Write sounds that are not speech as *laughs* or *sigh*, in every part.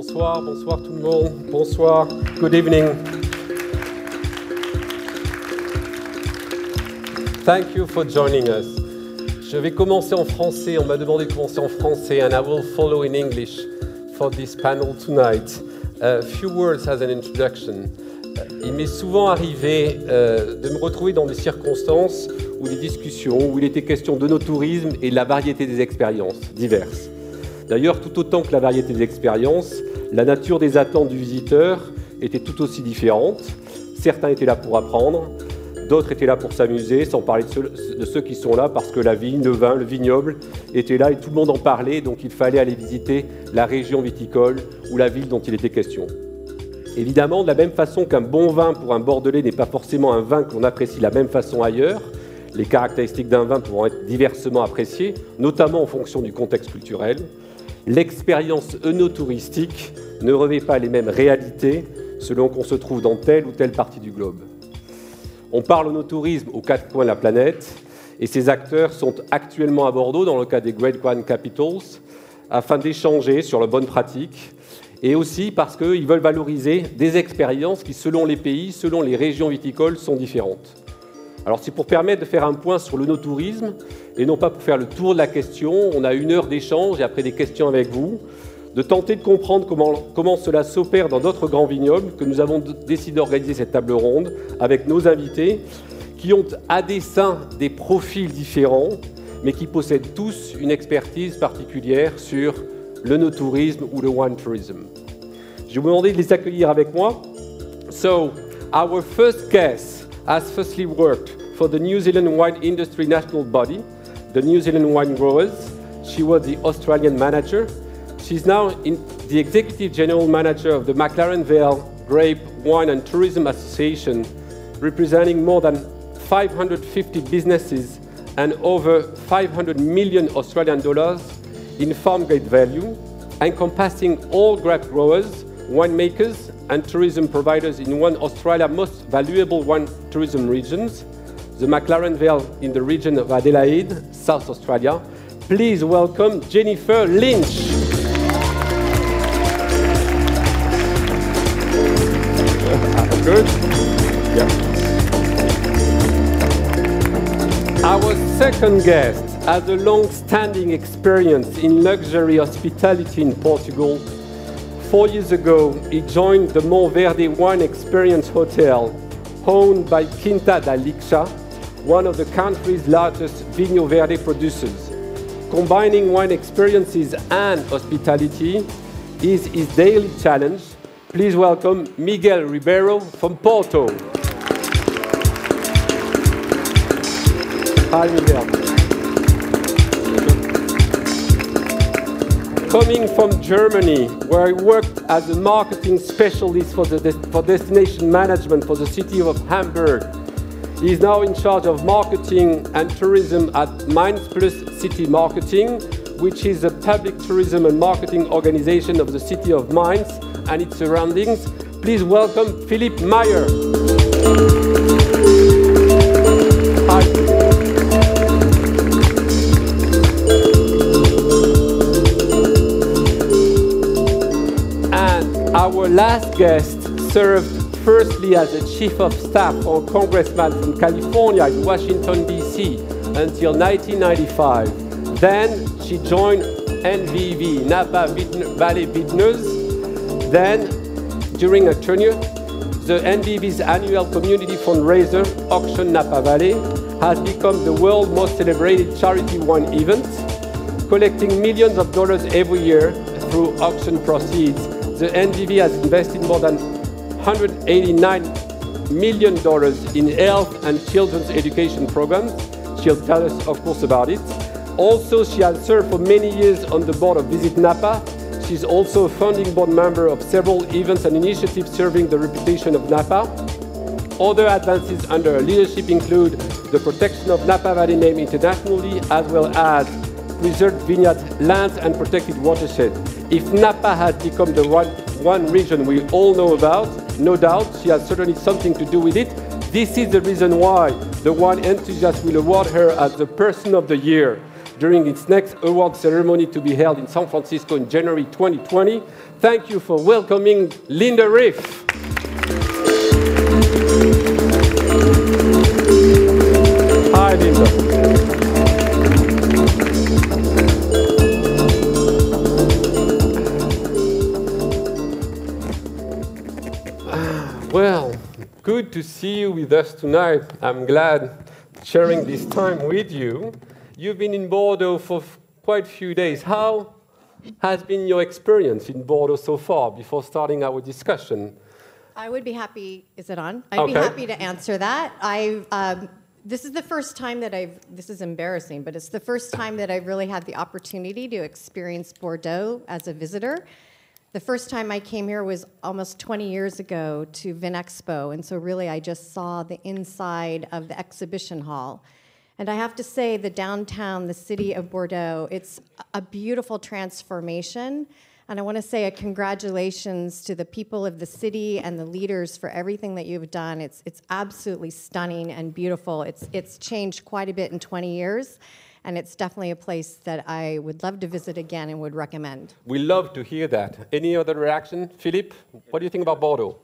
Bonsoir, bonsoir tout le monde. Bonsoir. Good evening. Thank you for joining us. Je vais commencer en français. On m'a demandé de commencer en français, and I will follow in English for this panel tonight. A few words as an introduction. Il m'est souvent arrivé euh, de me retrouver dans des circonstances ou des discussions où il était question de nos tourismes et de la variété des expériences diverses. D'ailleurs, tout autant que la variété des expériences, la nature des attentes du visiteur était tout aussi différente. Certains étaient là pour apprendre, d'autres étaient là pour s'amuser, sans parler de ceux, qui sont là parce que la vigne, le vin, le vignoble étaient là et tout le monde en parlait, donc il fallait aller visiter la région viticole ou la ville dont il était question. Évidemment, de la même façon qu'un bon vin pour un Bordelais n'est pas forcément un vin que l'on apprécie de la même façon ailleurs, les caractéristiques d'un vin pourront être diversement appréciées, notamment en fonction du contexte culturel. L'expérience œnotouristique ne revêt pas les mêmes réalités selon qu'on se trouve dans telle ou telle partie du globe. On parle œnotourisme aux quatre coins de la planète et ces acteurs sont actuellement à Bordeaux dans le cas des Great Grand Capitals afin d'échanger sur les bonnes pratiques et aussi parce qu'ils veulent valoriser des expériences qui, selon les pays, selon les régions viticoles, sont différentes. Alors c'est pour permettre de faire un point sur le no-tourisme, et non pas pour faire le tour de la question, on a une heure d'échange et après des questions avec vous, de tenter de comprendre comment, comment cela s'opère dans d'autres grands vignobles, que nous avons décidé d'organiser cette table ronde avec nos invités, qui ont à dessein des profils différents, mais qui possèdent tous une expertise particulière sur le no-tourisme ou le wine tourism. Je vais vous demander de les accueillir avec moi. So, our first guest has firstly worked for the New Zealand Wine Industry National Body, the New Zealand Wine Growers. She was the Australian manager. She's now the executive general manager of the McLaren Vale Grape Wine and Tourism Association, representing more than 550 businesses and over 500 million Australian dollars in farm gate value, encompassing all grape growers, winemakers, and tourism providers in one of Australia's most valuable wine tourism regions, the McLaren Vale in the region of Adelaide, South Australia. Please welcome Jennifer Lynch. Good? Yeah. Our second guest has a long-standing experience in luxury hospitality in Portugal. Four years ago, he joined the Monverde Wine Experience Hotel, owned by Quinta da Lixa, one of the country's largest Vinho Verde producers. Combining wine experiences and hospitality is his daily challenge. Please welcome Miguel Ribeiro from Porto. Hi, Miguel. Coming from Germany, where I worked as a marketing specialist for, the, for destination management for the city of Hamburg, he is now in charge of marketing and tourism at Mainz Plus City Marketing, which is a public tourism and marketing organization of the city of Mainz and its surroundings. Please welcome Philipp Meyer. Last guest served firstly as a chief of staff or congressman from California in Washington, D.C. until 1995. Then she joined NVV, Napa Valley Vintners. Then, during her tenure, the NVV's annual community fundraiser, Auction Napa Valley, has become the world's most celebrated charity wine event, collecting millions of dollars every year through auction proceeds. The NVV has invested more than $189 million in health and children's education programs. She'll tell us, of course, about it. Also, she has served for many years on the board of Visit Napa. She's also a founding board member of several events and initiatives serving the reputation of Napa. Other advances under her leadership include the protection of Napa Valley name internationally, as well as preserved vineyard lands and protected watershed. If Napa has become the one, one region we all know about, no doubt she has certainly something to do with it. This is the reason why the wine enthusiast will award her as the Person of the Year. during its next award ceremony to be held in San Francisco in January 2020. Thank you for welcoming Linda Reiff. Good to see you with us tonight. I'm glad sharing this time with you. You've been in Bordeaux for quite a few days. How has been your experience in Bordeaux so far before starting our discussion? I would be happy. Is it on? I'd be happy to answer that. I. Um, this is the first time that I've. This is embarrassing, but it's the first time that I've really had the opportunity to experience Bordeaux as a visitor. The first time I came here was almost 20 years ago to Vinexpo, and so really I just saw the inside of the exhibition hall. And I have to say, the downtown, the city of Bordeaux, it's a beautiful transformation. And I want to say a congratulations to the people of the city and the leaders for everything that you've done. It's, it's absolutely stunning and beautiful. It's, it's changed quite a bit in 20 years, and it's definitely a place that I would love to visit again and would recommend. We love to hear that. Any other reaction? Philippe, what do you think about Bordeaux?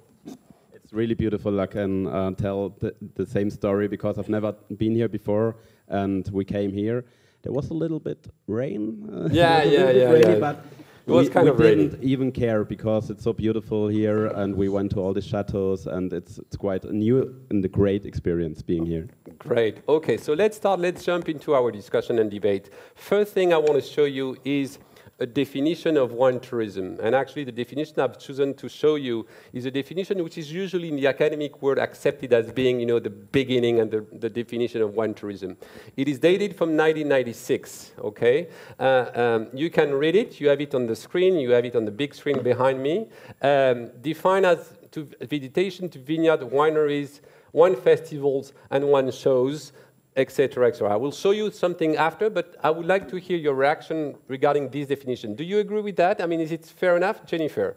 It's really beautiful. I can uh, tell the, the same story because I've never been here before, and we came here. There was a little bit rain. uh, Yeah, *laughs* it was a yeah, yeah, rainy, yeah. But It was we, kind we of rainy. didn't even care because it's so beautiful here, and we went to all the chateaus, and it's it's quite a new and a great experience being here. Great. Okay, so let's start. Let's jump into our discussion and debate. First thing I want to show you is a definition of wine tourism. And actually, the definition I've chosen to show you is a definition which is usually in the academic world accepted as being, you know, the beginning and the, the definition of wine tourism. It is dated from 1996, okay? Uh, um, you can read it. You have it on the screen. You have it on the big screen behind me. Um, defined as to visitation to vineyard wineries, wine festivals, and one shows, etc., etc. I will show you something after, but I would like to hear your reaction regarding this definition. Do you agree with that? I mean, is it fair enough, Jennifer?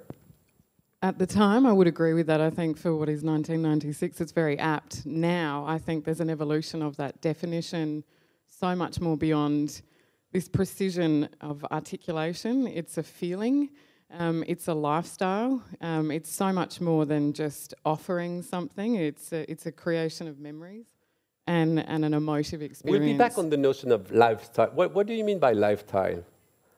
At the time, I would agree with that. I think for what is 1996, it's very apt. Now, I think there's an evolution of that definition so much more beyond this precision of articulation. It's a feeling, um, it's a lifestyle, um, it's so much more than just offering something, it's a, it's a creation of memories and, and an emotive experience. We'll be back on the notion of lifestyle. What, what do you mean by lifestyle?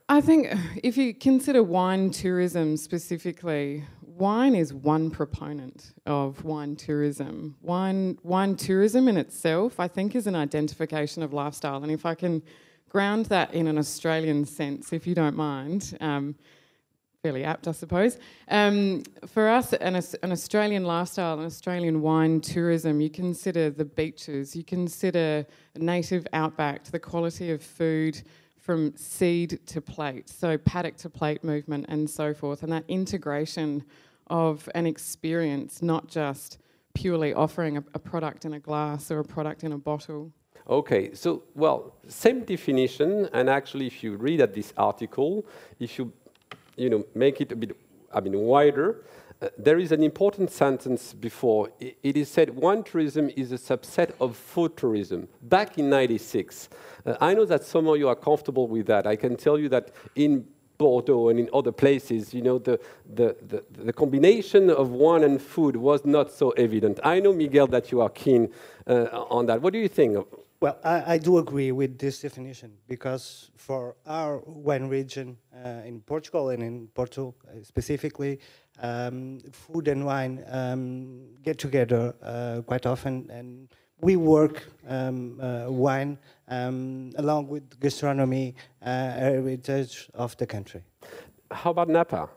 I think if you consider wine tourism specifically, wine is one proponent of wine tourism. Wine, wine tourism in itself, I think, is an identification of lifestyle. And if I can ground that in an Australian sense, if you don't mind, um, fairly apt, I suppose. Um, for us, an, an Australian lifestyle, an Australian wine tourism, you consider the beaches, you consider native outback, the quality of food from seed to plate, so paddock to plate movement and so forth, and that integration of an experience, not just purely offering a, a product in a glass or a product in a bottle. Okay, so, well, same definition, and actually, if you read at this article, if you, you know, make it a bit, I mean, wider, uh, there is an important sentence before. I- it is said wine tourism is a subset of food tourism. Back in 96, uh, I know that some of you are comfortable with that. I can tell you that in Bordeaux and in other places, you know, the, the, the, the combination of wine and food was not so evident. I know, Miguel, that you are keen uh, on that. What do you think? Well, I, I do agree with this definition because for our wine region uh, in Portugal and in Porto uh, specifically, um, food and wine um, get together uh, quite often, and we work um, uh, wine um, along with gastronomy, uh, heritage of the country. How about Napa?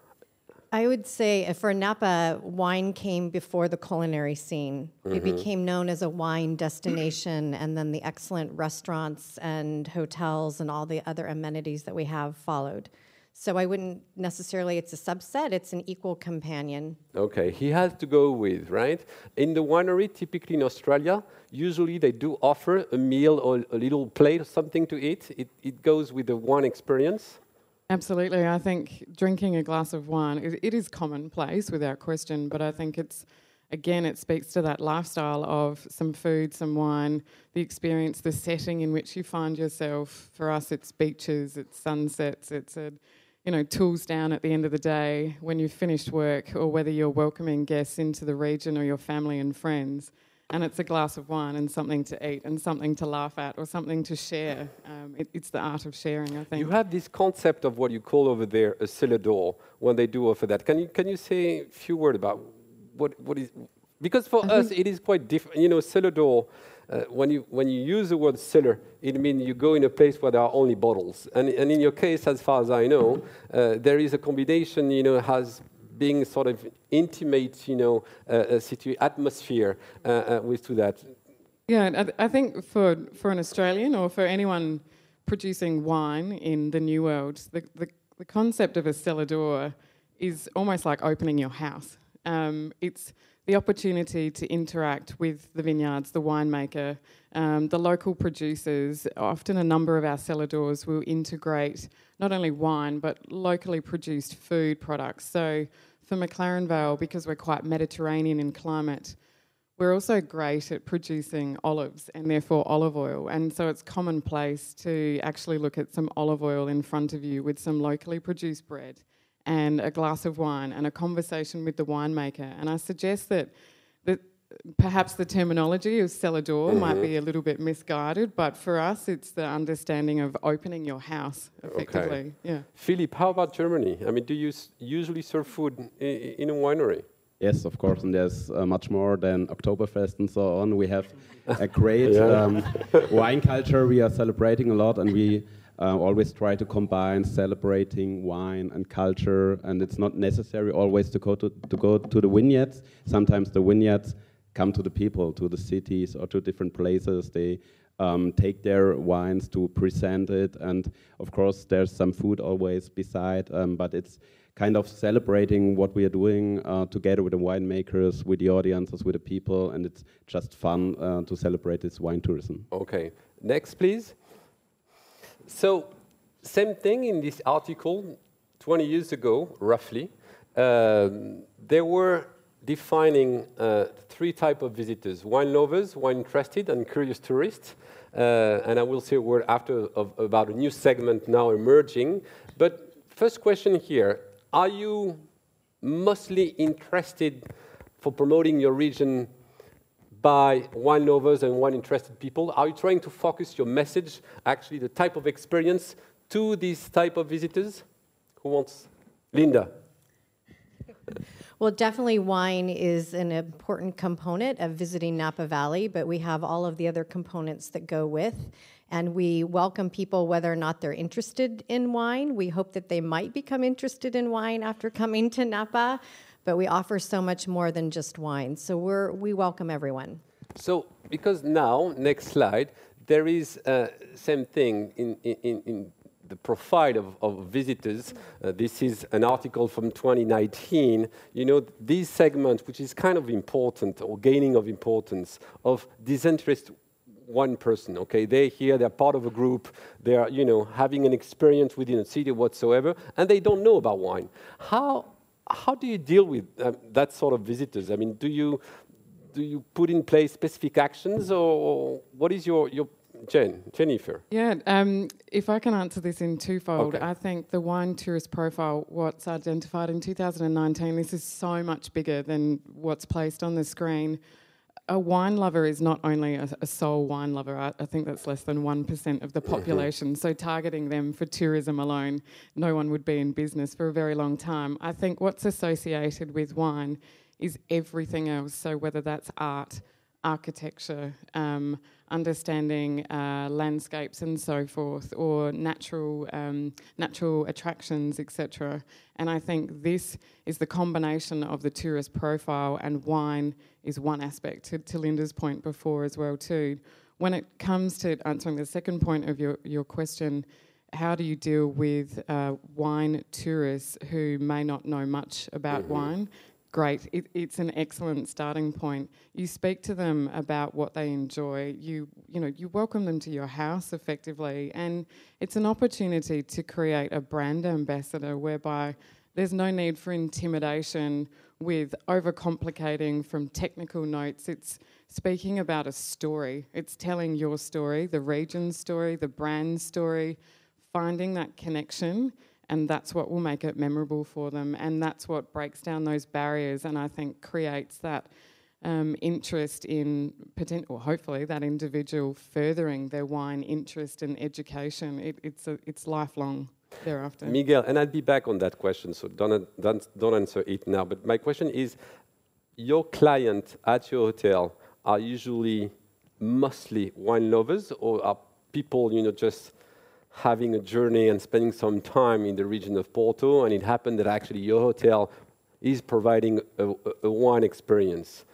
I would say uh, for Napa, wine came before the culinary scene. It became known as a wine destination, and then the excellent restaurants and hotels and all the other amenities that we have followed. So I wouldn't necessarily, it's a subset, it's an equal companion. Okay, he has to go with, right? In the winery, typically in Australia, usually they do offer a meal or a little plate or something to eat. It, it goes with the wine experience. Absolutely. I think drinking a glass of wine, it, it is commonplace without question, but I think it's again, it speaks to that lifestyle of some food, some wine, the experience, the setting in which you find yourself. For us, it's beaches, it's sunsets, it's a you know, tools down at the end of the day when you've finished work, or whether you're welcoming guests into the region or your family and friends. And it's a glass of wine and something to eat and something to laugh at or something to share. Um, it, it's the art of sharing, I think. You have this concept of what you call over there a cellar door when they do offer that. Can you, can you say a few words about what, what is. Because for us, it is quite different. You know, cellar door uh, when, you, when you use the word cellar, it means you go in a place where there are only bottles. And, and in your case, as far as I know, uh, there is a combination, you know, has being sort of intimate, you know, uh, situ- atmosphere uh, uh, with to that. Yeah, I, th- I think for, for an Australian or for anyone producing wine in the New World, the, the, the concept of a cellar door is almost like opening your house. Um, it's the opportunity to interact with the vineyards, the winemaker, um, the local producers. Often, a number of our cellar doors will integrate not only wine but locally produced food products. So, for McLaren Vale, because we're quite Mediterranean in climate, we're also great at producing olives and therefore olive oil. And so it's commonplace to actually look at some olive oil in front of you with some locally produced bread and a glass of wine and a conversation with the winemaker. And I suggest that, that perhaps the terminology of cellar door mm-hmm. might be a little bit misguided, but for us, it's the understanding of opening your house effectively. Okay. Yeah. Philip, how about Germany? I mean, do you usually serve food in a winery? Yes, of course, and there's uh, much more than Oktoberfest and so on. We have a great *laughs* yeah. um, wine culture we are celebrating a lot, and we uh, always try to combine celebrating wine and culture, and it's not necessary always to go to, to go to the vineyards. Sometimes the vineyards come to the people, to the cities, or to different places. They um, take their wines to present it, and of course, there's some food always beside, um, but it's kind of celebrating what we are doing uh, together with the winemakers, with the audiences, with the people, and it's just fun uh, to celebrate this wine tourism. Okay, next, please. So, same thing in this article 20 years ago, roughly. Um, they were defining uh, three type of visitors wine lovers wine interested and curious tourists uh, and i will say a word after of, about a new segment now emerging but first question here are you mostly interested for promoting your region by wine lovers and wine interested people? Are you trying to focus your message, actually the type of experience, to these type of visitors? Who wants? Linda. *laughs* Well, definitely wine is an important component of visiting Napa Valley, but we have all of the other components that go with. And we welcome people whether or not they're interested in wine. We hope that they might become interested in wine after coming to Napa but we offer so much more than just wine. So we're, we welcome everyone. So, because now, next slide, there is uh, same thing in, in, in the profile of, of visitors. Uh, this is an article from 2019. You know, this segment, which is kind of important or gaining of importance, of disinterest one person okay they're here they're part of a group they're you know having an experience within a city whatsoever and they don't know about wine how how do you deal with uh, that sort of visitors? I mean, do you do you put in place specific actions, or what is your your Jen, Jennifer? Yeah, um, if I can answer this in twofold, okay. I think the wine tourist profile, what's identified in 2019, this is so much bigger than what's placed on the screen a wine lover is not only a, a sole wine lover, I, I, think that's less than 1% of the mm-hmm. population. so, targeting them for tourism alone, no one would be in business for a very long time. I think what's associated with wine is everything else. So, whether that's art, architecture, um, understanding uh, landscapes and so forth, or natural um, natural attractions, etc. And I think this is the combination of the tourist profile and wine is one aspect. To, to Linda's point before as well too. When it comes to answering the second point of your your question. How do you deal with uh, wine tourists who may not know much about mm-hmm. wine? Great. It, it's an excellent starting point. You speak to them about what they enjoy. You you know you welcome them to your house effectively, and it's an opportunity to create a brand ambassador whereby there's no need for intimidation with overcomplicating from technical notes. It's speaking about a story. It's telling your story, the region's story, the brand's story, finding that connection, and that's what will make it memorable for them. And that's what breaks down those barriers and I think creates that um, interest in potential, hopefully, that individual furthering their wine interest and education. It, it's, a, it's lifelong thereafter. Miguel, and I'll be back on that question, so don't, don't, don't answer it now. But my question is your client at your hotel are usually mostly wine lovers, or are people, you know, just having a journey and spending some time in the region of Porto, and it happened that actually your hotel is providing a, a wine experience?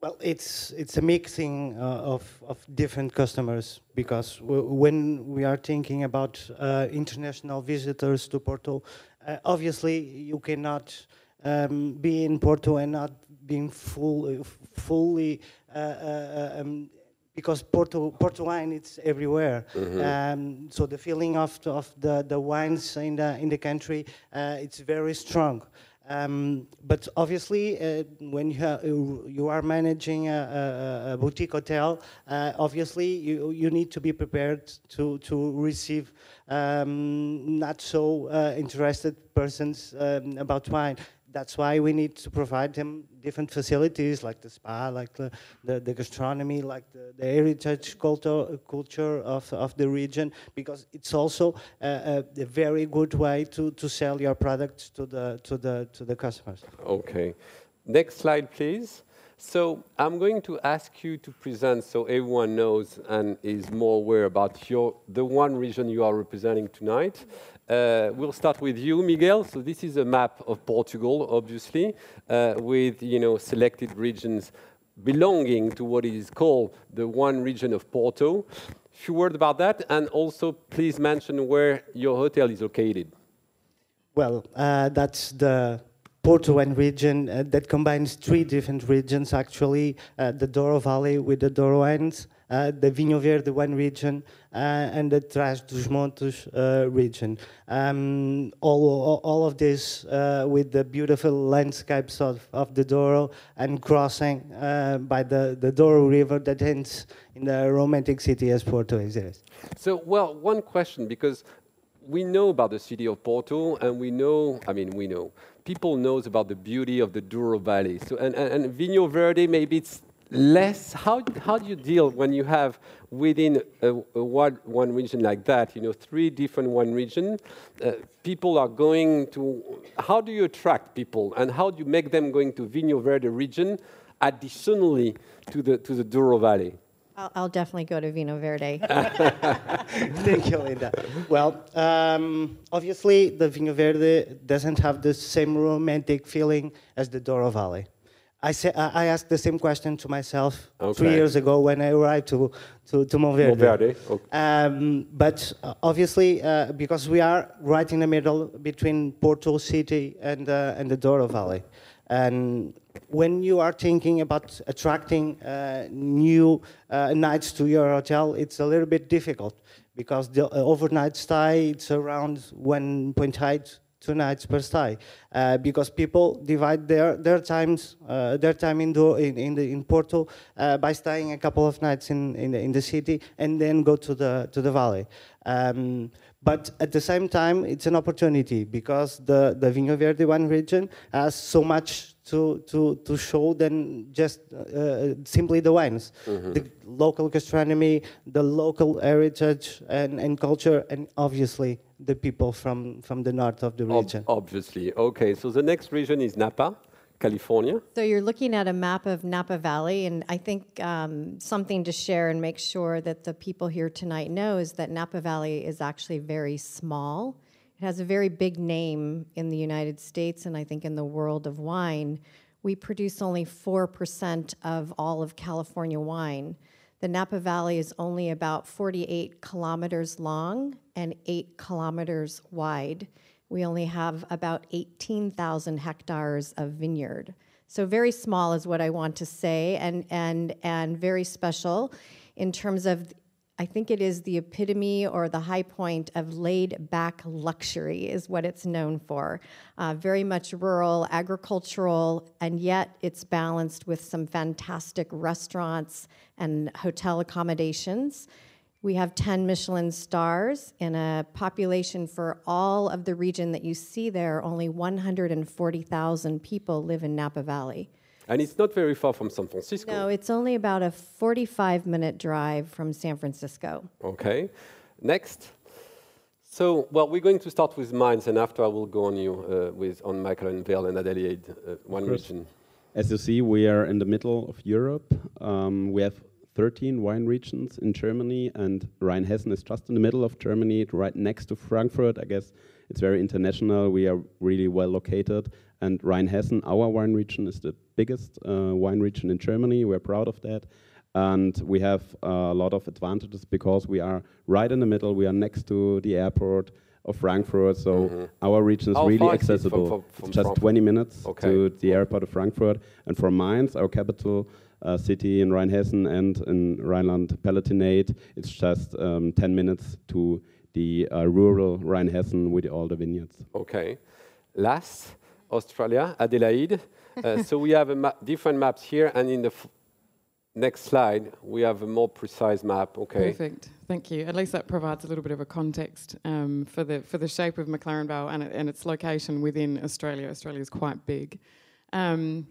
Well, it's it's a mixing uh, of of different customers because when we are thinking about uh, international visitors to Porto, uh, obviously you cannot um, be in Porto and not being full, fully uh, uh, um, because Porto, Porto wine it's everywhere. Mm-hmm. Um, so the feeling of, of the, the wines in the in the country uh, it's very strong. Um, but obviously, uh, when you, ha- you, are managing a, a, a boutique hotel, uh, obviously you, you need to be prepared to, to receive um, not so uh, interested persons um, about wine that's why we need to provide them different facilities like the spa, like the, the, the gastronomy, like the, the heritage culture, culture of, of the region, because it's also a, a, very good way to, to sell your products to the, to, the, to the customers. Okay. Next slide, please. So I'm going to ask you to present so everyone knows and is more aware about your, the one region you are representing tonight. Uh, we'll start with you, Miguel. So this is a map of Portugal, obviously, uh, with you know selected regions belonging to what is called the one region of Porto. A few words about that, and also please mention where your hotel is located. Well, uh, that's the Porto Wine region uh, that combines three different regions actually uh, the Douro Valley with the Douro uh, the Vinho Verde wine region, uh, and the Trás dos Montes uh, region. Um, all, all of this uh, with the beautiful landscapes of, of the Douro and crossing by the, the Douro River that ends in the romantic city as Porto is. So, well, one question because we know about the city of Porto, and we know, I mean, we know, people knows about the beauty of the Douro Valley. So, and, and, and Vinho Verde, maybe it's less. How, how do you deal when you have within a, a one, one region like that, you know, three different one region, uh, people are going to, how do you attract people and how do you make them going to Vinho Verde region additionally to the, to the Douro Valley? I'll, I'll, definitely go to Vino Verde. *laughs* *laughs* Thank you, Linda. Well, um, obviously, the Vino Verde doesn't have the same romantic feeling as the Douro Valley. I, say, I asked the same question to myself okay. three years ago when I arrived to, to, to Monverde. Monverde. Okay. Um, but uh, obviously, uh, because we are right in the middle between Porto City and, uh, and the Douro Valley. And when you are thinking about attracting uh, new uh, nights to your hotel, it's a little bit difficult because the overnight stay it's around 1.8 two nights per stay uh, because people divide their their times uh, their time in, do, in in, the, in Porto uh, by staying a couple of nights in in the, in the, city and then go to the to the valley. Um, but at the same time, it's an opportunity because the, the Vinho Verde wine region has so much to, to, to show than just uh, simply the wines. Mm-hmm. The local gastronomy, the local heritage and, and culture, and obviously the people from, from the north of the region. Ob- obviously. Okay, so the next region is Napa. California. So you're looking at a map of Napa Valley, and I think um, something to share and make sure that the people here tonight know is that Napa Valley is actually very small. It has a very big name in the United States, and I think in the world of wine. We produce only 4% of all of California wine. The Napa Valley is only about 48 kilometers long and 8 kilometers wide we only have about 18,000 hectares of vineyard. So very small is what I want to say, and and and very special in terms of I think it is the epitome or the high point of laid back luxury, is what it's known for. Uh, very much rural, agricultural, and yet it's balanced with some fantastic restaurants and hotel accommodations. We have 10 Michelin stars in a population for all of the region that you see there, only 140,000 people live in Napa Valley. And it's not very far from San Francisco. No, it's only about a 45 minute drive from San Francisco. Okay. Next. So, well, we're going to start with Mainz, and after I will go on you uh, with on McLaren Vale and Adelaide, uh, one region. As you see, we are in the middle of Europe. Um, we have 13 wine regions in Germany, and Rheinhessen is just in the middle of Germany, right next to Frankfurt. I guess it's very international. We are really well located, and Rheinhessen, our wine region, is the biggest uh, wine region in Germany. We're proud of that. And we have uh, a lot of advantages because we are right in the middle. We are next to the airport of Frankfurt, so mm -hmm. our region is How really accessible. From, from, from it's just Frankfurt? 20 minutes Okay. to the airport of Frankfurt. And from Mainz, our capital uh, city in Rheinhessen and in Rhineland-Palatinate, it's just um, 10 minutes to the uh, rural Rheinhessen with all the vineyards. Okay. Last, Australia, Adelaide. Uh, *laughs* so we have a ma different maps here, and in the f- next slide, we have a more precise map. Okay. Perfect. Thank you. At least that provides a little bit of a context um, for the for the shape of McLaren Vale and, and its location within Australia. Australia is quite big. Um,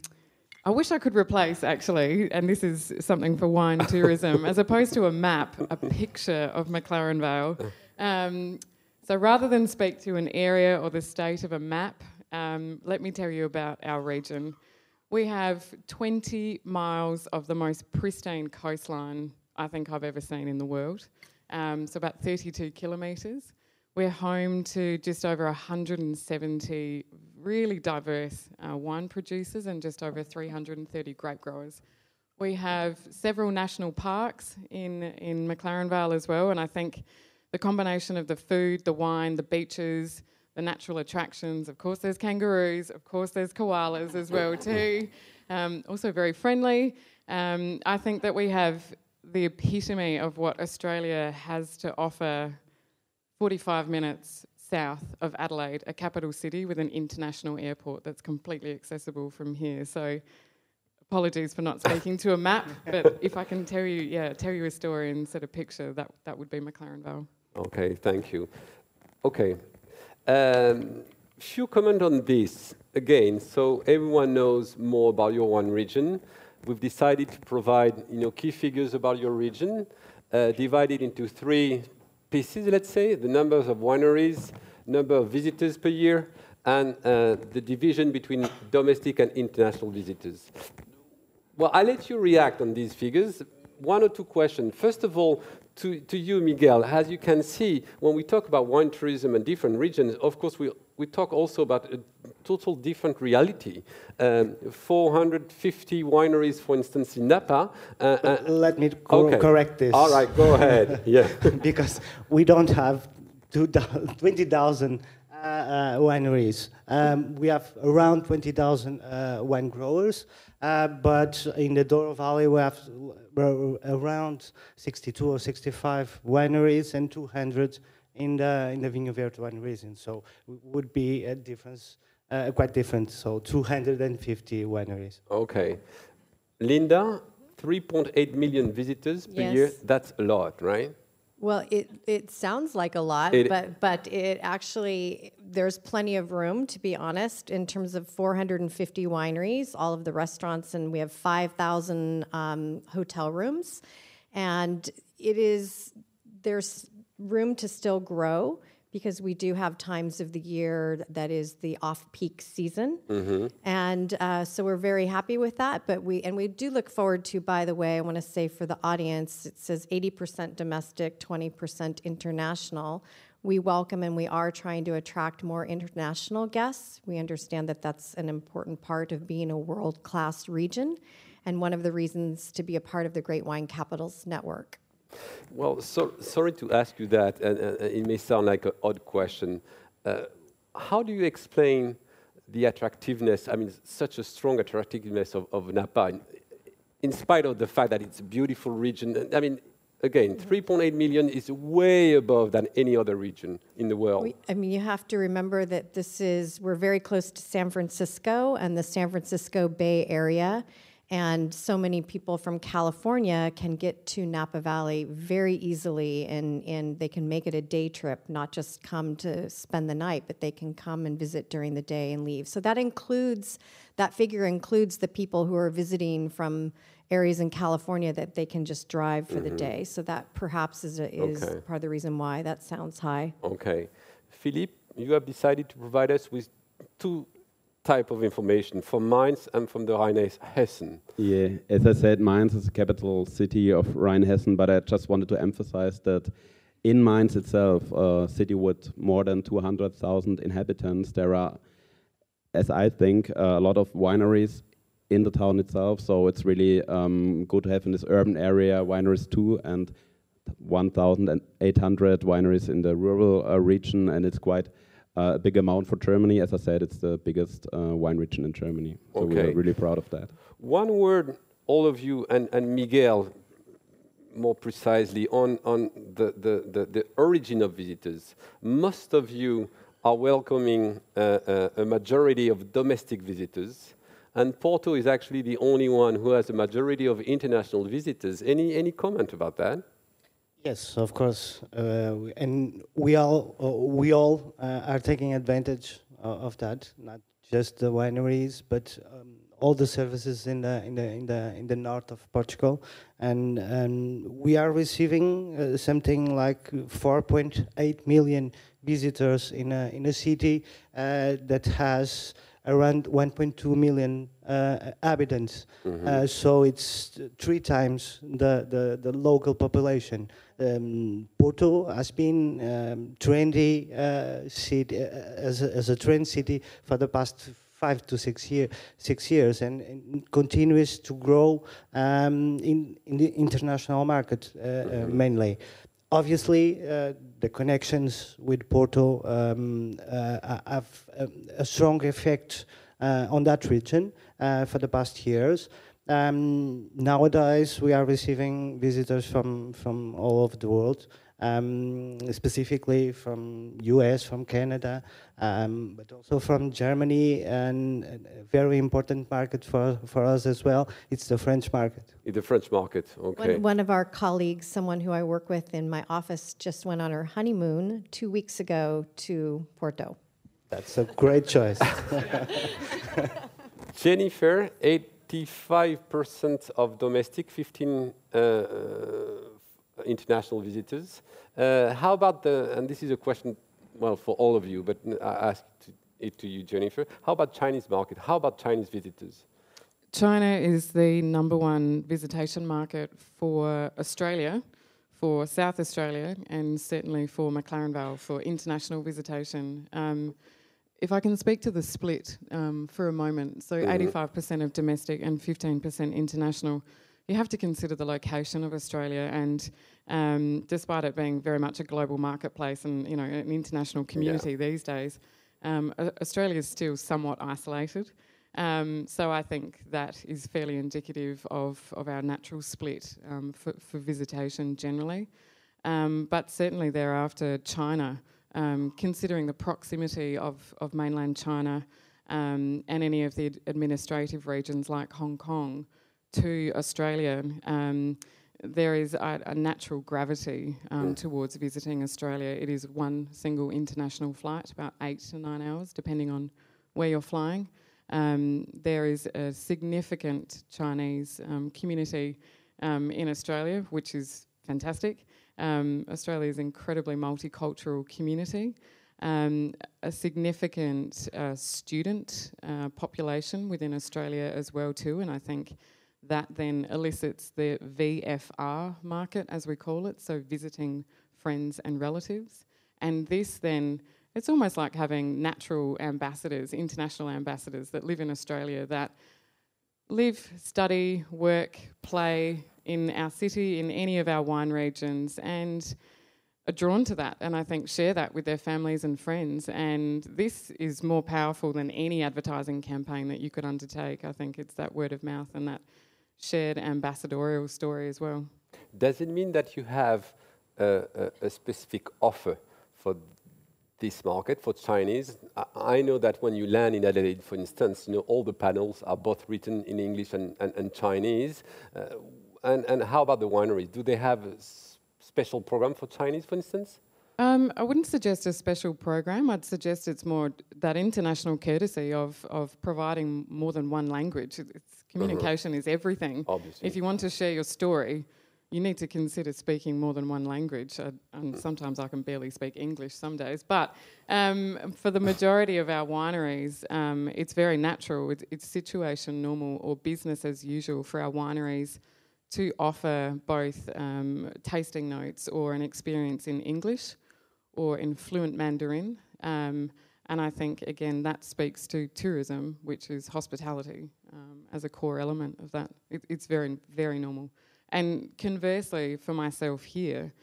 I wish I could replace, actually, and this is something for wine tourism, *laughs* as opposed to a map, a picture of McLaren Vale. Um, so rather than speak to an area or the state of a map, um, let me tell you about our region. We have 20 miles of the most pristine coastline I think I've ever seen in the world. Um, so about 32 kilometres. We're home to just over 170 really diverse uh, wine producers and just over 330 grape growers. We have several national parks in, in McLaren Vale as well, and I think the combination of the food, the wine, the beaches, the natural attractions, of course there's kangaroos, of course there's koalas as well *laughs* too, um, also very friendly. Um, I think that we have the epitome of what Australia has to offer 45 minutes south of Adelaide, a capital city with an international airport that's completely accessible from here. So, apologies for not *laughs* speaking to a map, but if I can tell you, yeah, tell you a story and set a picture, that that would be McLaren Vale. Okay, thank you. Okay. Um, few comment on this again. So everyone knows more about your one region. We've decided to provide, you know, key figures about your region, uh, divided into three pieces. Let's say the numbers of wineries, number of visitors per year, and uh, the division between domestic and international visitors. Well, I'll let you react on these figures. One or two questions. First of all, to, to you, Miguel, as you can see, when we talk about wine tourism and different regions, of course, we, we talk also about a total different reality. Um, 450 wineries, for instance, in Napa. Uh, uh, Let me cor- okay. correct this. All right, go ahead. *laughs* Yeah. *laughs* because we don't have *laughs* 20,000 uh, uh, wineries. Um, we have around 20,000 uh, wine growers, uh, but in the Douro Valley we have uh, around 62 or 65 wineries and 200 in the in the Vinho Verde wine region. So it would be a difference, uh, quite different. So 250 wineries. Okay. Linda, 3.8 million visitors per Yes. year. That's a lot, right? Well, it, it sounds like a lot, It- but but it actually there's plenty of room to be honest in terms of 450 wineries, all of the restaurants, and we have 5,000 um, hotel rooms, and it is there's room to still grow because we do have times of the year that is the off-peak season, and uh, so we're very happy with that. But we and we do look forward to. By the way, I want to say for the audience, it says 80% domestic, 20% international. We welcome and we are trying to attract more international guests. We understand that that's an important part of being a world-class region, and one of the reasons to be a part of the Great Wine Capitals Network. Well, so, sorry to ask you that, and, and it may sound like an odd question. Uh, how do you explain the attractiveness, I mean, such a strong attractiveness of, of Napa, in, in spite of the fact that it's a beautiful region? I mean, Again, 3.8 million is way above than any other region in the world. We, I mean, you have to remember that this is, we're very close to San Francisco and the San Francisco Bay Area. And so many people from California can get to Napa Valley very easily, and, and they can make it a day trip, not just come to spend the night, but they can come and visit during the day and leave. So that includes, that figure includes the people who are visiting from areas in California that they can just drive for the mm-hmm. day. So that perhaps is, a, is Okay. part of the reason why that sounds high. Okay. Philippe, you have decided to provide us with two type of information from Mainz and from the Rheinhessen. Yeah, as I said, Mainz is the capital city of Rheinhessen, but I just wanted to emphasize that in Mainz itself, a city with more than 200,000 inhabitants, there are, as I think, a lot of wineries in the town itself. So it's really um, good to have in this urban area wineries too, and 1,800 wineries in the rural uh, region, and it's quite a big amount for Germany. As I said, it's the biggest uh, wine region in Germany. So Okay. we're really proud of that. One word, all of you, and, and Miguel, more precisely, on, on the, the, the, the origin of visitors. Most of you are welcoming uh, uh, a majority of domestic visitors, and Porto is actually the only one who has a majority of international visitors. Any, any comment about that? Yes, of course, uh, and we all uh, we all uh, are taking advantage uh, of that. Not just the wineries, but um, all the services in the in the in the in the north of Portugal, and um, we are receiving uh, something like 4.8 million visitors in a in a city uh, that has around 1.2 million inhabitants. Uh, so it's three times the, the, the local population. Um, Porto has been um, trendy uh, city uh, as a, as a trend city for the past five to six year six years and, and continues to grow um, in in the international market uh, uh, mainly. Obviously, uh, the connections with Porto um, uh, have um, a strong effect uh, on that region uh, for the past years. Um, nowadays, we are receiving visitors from, from all over the world, um, specifically from US, from Canada, um, but also from Germany, and a very important market for, for us as well. It's the French market. The French market, okay. One, one of our colleagues, someone who I work with in my office, just went on her honeymoon two weeks ago to Porto. That's a great choice. *laughs* *laughs* Jennifer, 85% of domestic, 15 uh, uh, international visitors. Uh, how about the, and this is a question, well, for all of you, but I ask it to you, Jennifer. How about Chinese market? How about Chinese visitors? China is the number one visitation market for Australia, for South Australia, and certainly for McLaren Vale for international visitation. Um, if I can speak to the split um, for a moment, so 85% of domestic and 15% international, you have to consider the location of Australia and um, despite it being very much a global marketplace and you know an international community these days, um, Australia is still somewhat isolated. Um, so I think that is fairly indicative of, of our natural split um, for, for visitation generally. Um, but certainly thereafter, China, um, considering the proximity of, of mainland China um, and any of the ad- administrative regions like Hong Kong to Australia, um, there is a, a natural gravity um, towards visiting Australia. It is one single international flight, about eight to nine hours, depending on where you're flying. Um, there is a significant Chinese um, community um, in Australia, which is fantastic. Um, Australia is an incredibly multicultural community. Um, a significant uh, student uh, population within Australia as well too, and I think that then elicits the VFR market, as we call it, so visiting friends and relatives. And this then, it's almost like having natural ambassadors, international ambassadors that live in Australia that live, study, work, play in our city, in any of our wine regions, and are drawn to that and I think share that with their families and friends. And this is more powerful than any advertising campaign that you could undertake. I think it's that word of mouth and that shared ambassadorial story as well. Does it mean that you have a, a, a specific offer for this market for Chinese? I, I know that when you land in Adelaide, for instance, you know all the panels are both written in English and, and, and Chinese. Uh, and, and how about the wineries? Do they have a special program for Chinese, for instance? Um, I wouldn't suggest a special program. I'd suggest it's more that international courtesy of, of providing more than one language. It's, communication uh-huh. is everything. Obviously. If you want to share your story, you need to consider speaking more than one language. I, and sometimes I can barely speak English some days. But um, for the majority of our wineries, um, it's very natural. It's, it's situation normal or business as usual for our wineries to offer both um, tasting notes or an experience in English or in fluent Mandarin. Um, and I think, again, that speaks to tourism, which is hospitality, um, as a core element of that. It, it's very, very normal. And conversely, for myself here,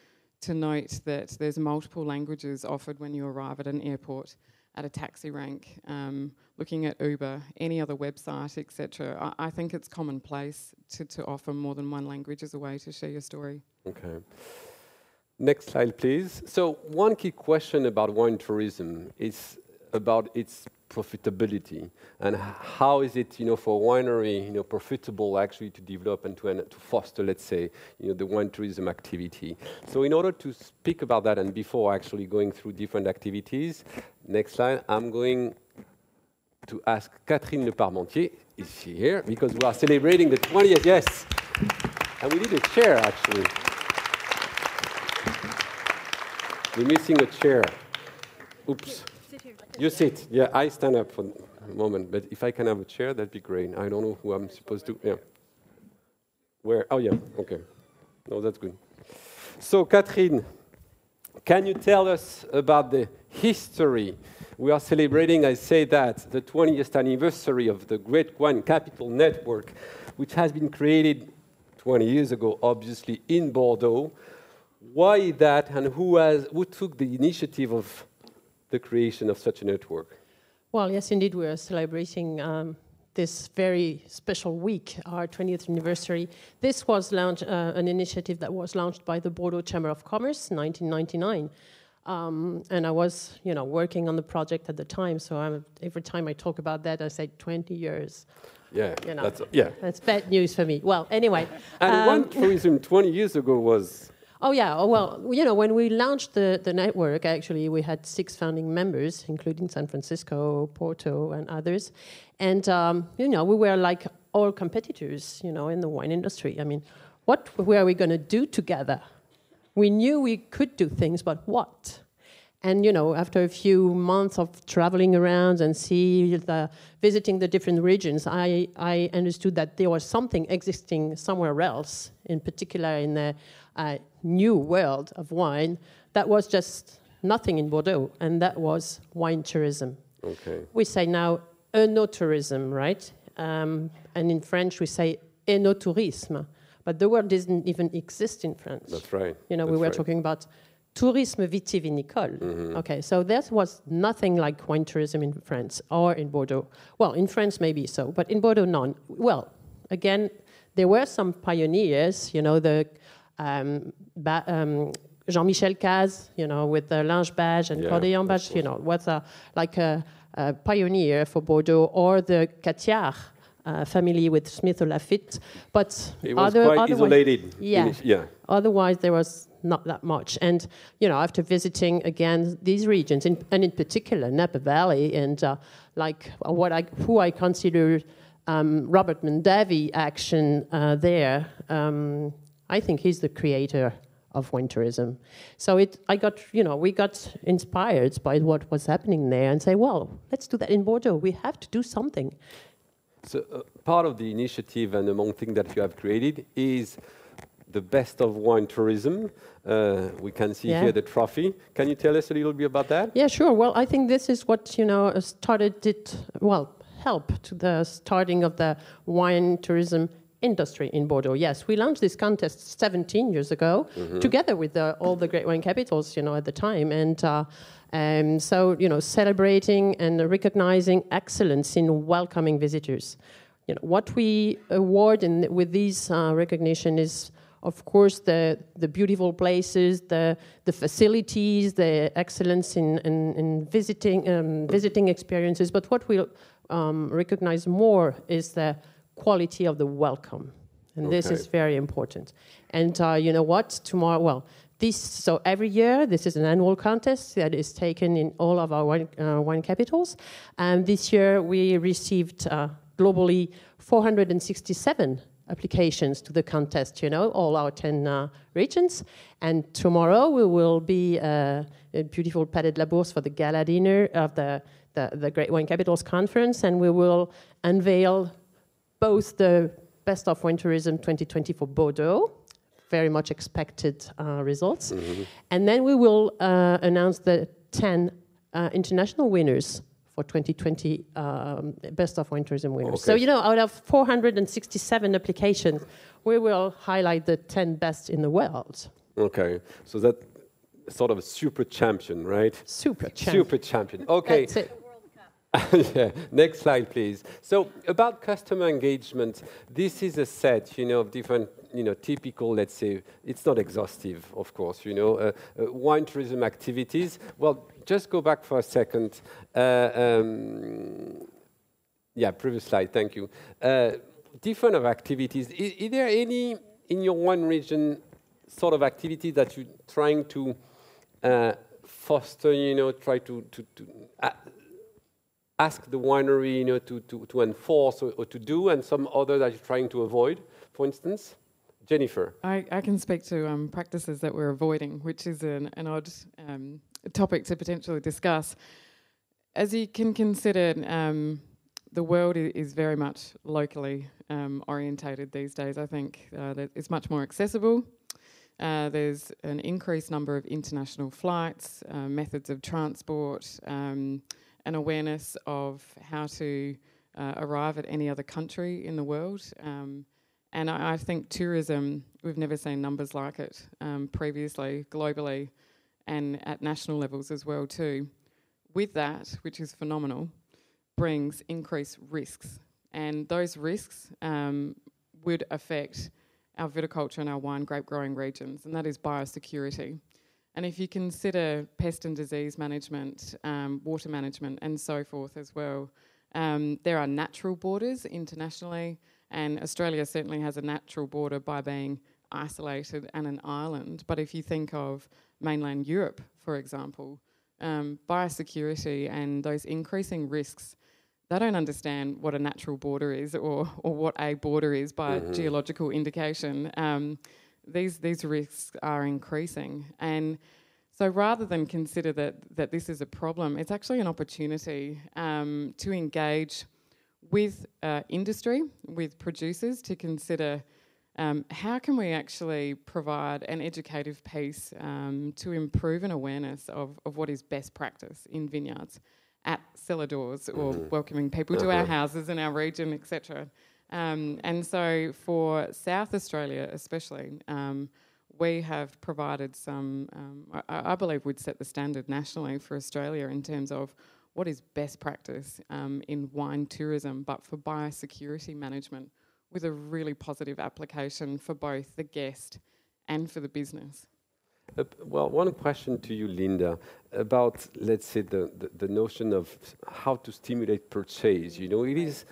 to note that there's multiple languages offered when you arrive at an airport, at a taxi rank, um, looking at Uber, any other website, etc. I, I, think it's commonplace to, to offer more than one language as a way to share your story. Okay. Next slide, please. So, one key question about wine tourism is about its profitability and how is it, you know, for a winery, you know, profitable actually to develop and to, to foster, let's say, you know, the wine tourism activity. So, in order to speak about that, and before actually going through different activities, next slide, I'm going to ask Catherine Le Parmentier. Is she here? Because we are celebrating the 20th. Yes, and we need a chair actually. We're missing a chair. Oops. You sit. Yeah, I stand up for a moment. But if I can have a chair, that'd be great. I don't know who I'm supposed to. Yeah. Where? Oh, yeah. Okay. No, that's good. So, Catherine, can you tell us about the history? We are celebrating, I say that, the 20th anniversary of the Great Wine Capital Network, which has been created 20 years ago, obviously, in Bordeaux. Why that, and who, has, who took the initiative of the creation of such a network? Well, yes, indeed, we are celebrating um, this very special week, our 20th anniversary. This was launched, uh, an initiative that was launched by the Bordeaux Chamber of Commerce in 1999. Um, and I was, you know, working on the project at the time. So I'm, every time I talk about that, I say 20 years. Yeah, you know, that's yeah. That's bad news for me. Well, anyway. And um, one tourism *laughs* 20 years ago was Oh yeah. Oh, well, you know, when we launched the, the network, actually, we had six founding members, including San Francisco, Porto, and others, and um, you know, we were like all competitors, you know, in the wine industry. I mean, what were we going to do together? We knew we could do things, but what? And you know, after a few months of traveling around and see the, visiting the different regions, I, I understood that there was something existing somewhere else, in particular in the a new world of wine that was just nothing in Bordeaux, and that was wine tourism. Okay. We say now œnotourism, right? Um, and in French we say œnotourisme, but the word doesn't even exist in France. That's right. You know, That's we were right. talking about tourisme vitivinicole. Mm-hmm. Okay, so that was nothing like wine tourism in France or in Bordeaux. Well, in France maybe so, but in Bordeaux none. Well, again, there were some pioneers. You know, the um, um, Jean-Michel Cazes, you know, with the Lynch-Bages and yeah, Bages, you know, was a, like a, a, pioneer for Bordeaux, or the Cathiard uh, family with Smith Haut Lafitte. But it was other, quite isolated. Yeah, yeah. Otherwise, there was not that much. And you know, after visiting again these regions, in, and in particular Napa Valley, and uh, like what I who I consider um, Robert Mondavi action uh, there. Um, I think he's the creator of wine tourism. So it, I got, you know, we got inspired by what was happening there and say, well, let's do that in Bordeaux. We have to do something. So uh, part of the initiative and among things that you have created is the best of wine tourism. Uh, we can see yeah. here the trophy. Can you tell us a little bit about that? Yeah, sure. Well, I think this is what you know started it. Well, help to the starting of the wine tourism industry in Bordeaux. Yes, we launched this contest 17 years ago, mm-hmm. together with the, all the great wine capitals, you know, at the time, and. Uh, um, so you know, celebrating and recognizing excellence in welcoming visitors. You know, what we award in, with these uh, recognition is of course, the, the beautiful places, the, the facilities, the excellence in, in, in visiting, um, visiting experiences. But what we'll um, recognize more is the quality of the welcome. And okay. this is very important. And uh, you know what? Tomorrow, well, this, so every year, this is an annual contest that is taken in all of our wine, uh, wine capitals. And this year, we received uh, globally 467 applications to the contest, you know, all our 10 uh, regions. And tomorrow we will be uh, a beautiful Palais de la Bourse for the gala dinner of the, the, the, Great Wine Capitals Conference, and we will unveil both the Best of Wine Tourism 2020 for Bordeaux, very much expected uh, results, mm-hmm. and then we will uh, announce the 10 uh, international winners for 2020 um, Best of Wine Tourism winners. Okay. So, you know, out of 467 applications, we will highlight the 10 best in the world. Okay, so that sort of a super champion, right? Super champion. Super champion. Okay. *laughs* yeah. Next slide, please. So about customer engagement, this is a set, you know, of different, you know, typical. Let's say it's not exhaustive, of course. You know, uh, uh, wine tourism activities. Well, just go back for a second. Uh, um, yeah, previous slide. Thank you. Uh, different of activities. Is, is, there any in your one region sort of activity that you're trying to uh, foster? You know, try to to, to uh, ask the winery, you know, to, to, to enforce or, or, to do, and some other that you're trying to avoid, for instance? Jennifer. I, I can speak to um, practices that we're avoiding, which is an, an odd um, topic to potentially discuss. As you can consider, um, the world is very much locally um, orientated these days. I think uh, it's much more accessible. Uh, there's an increased number of international flights, uh, methods of transport, um, an awareness of how to uh, arrive at any other country in the world. Um, and I, I, think tourism, we've never seen numbers like it um, previously, globally, and at national levels as well too. With that, which is phenomenal, brings increased risks. And those risks um, would affect our viticulture and our wine grape growing regions, and that is biosecurity. And if you consider pest and disease management, um, water management, and so forth as well, um, there are natural borders internationally, and Australia certainly has a natural border by being isolated and an island. But if you think of mainland Europe, for example, um, biosecurity and those increasing risks, they don't understand what a natural border is or, or what a border is by mm-hmm. geological indication. Um, these these risks are increasing, and so rather than consider that that this is a problem, it's actually an opportunity um, to engage with uh, industry, with producers, to consider. Um, how can we actually provide an educative piece um, to improve an awareness of, of what is best practice in vineyards at cellar doors or mm-hmm. welcoming people to our houses in our region, etc. Um, and so for South Australia, especially, um, we have provided some, um, I, I, believe we'd set the standard nationally for Australia in terms of what is best practice um, in wine tourism, but for biosecurity management with a really positive application for both the guest and for the business. Uh, well, one question to you, Linda, about let's say the, the, the notion of how to stimulate purchase. You know, it is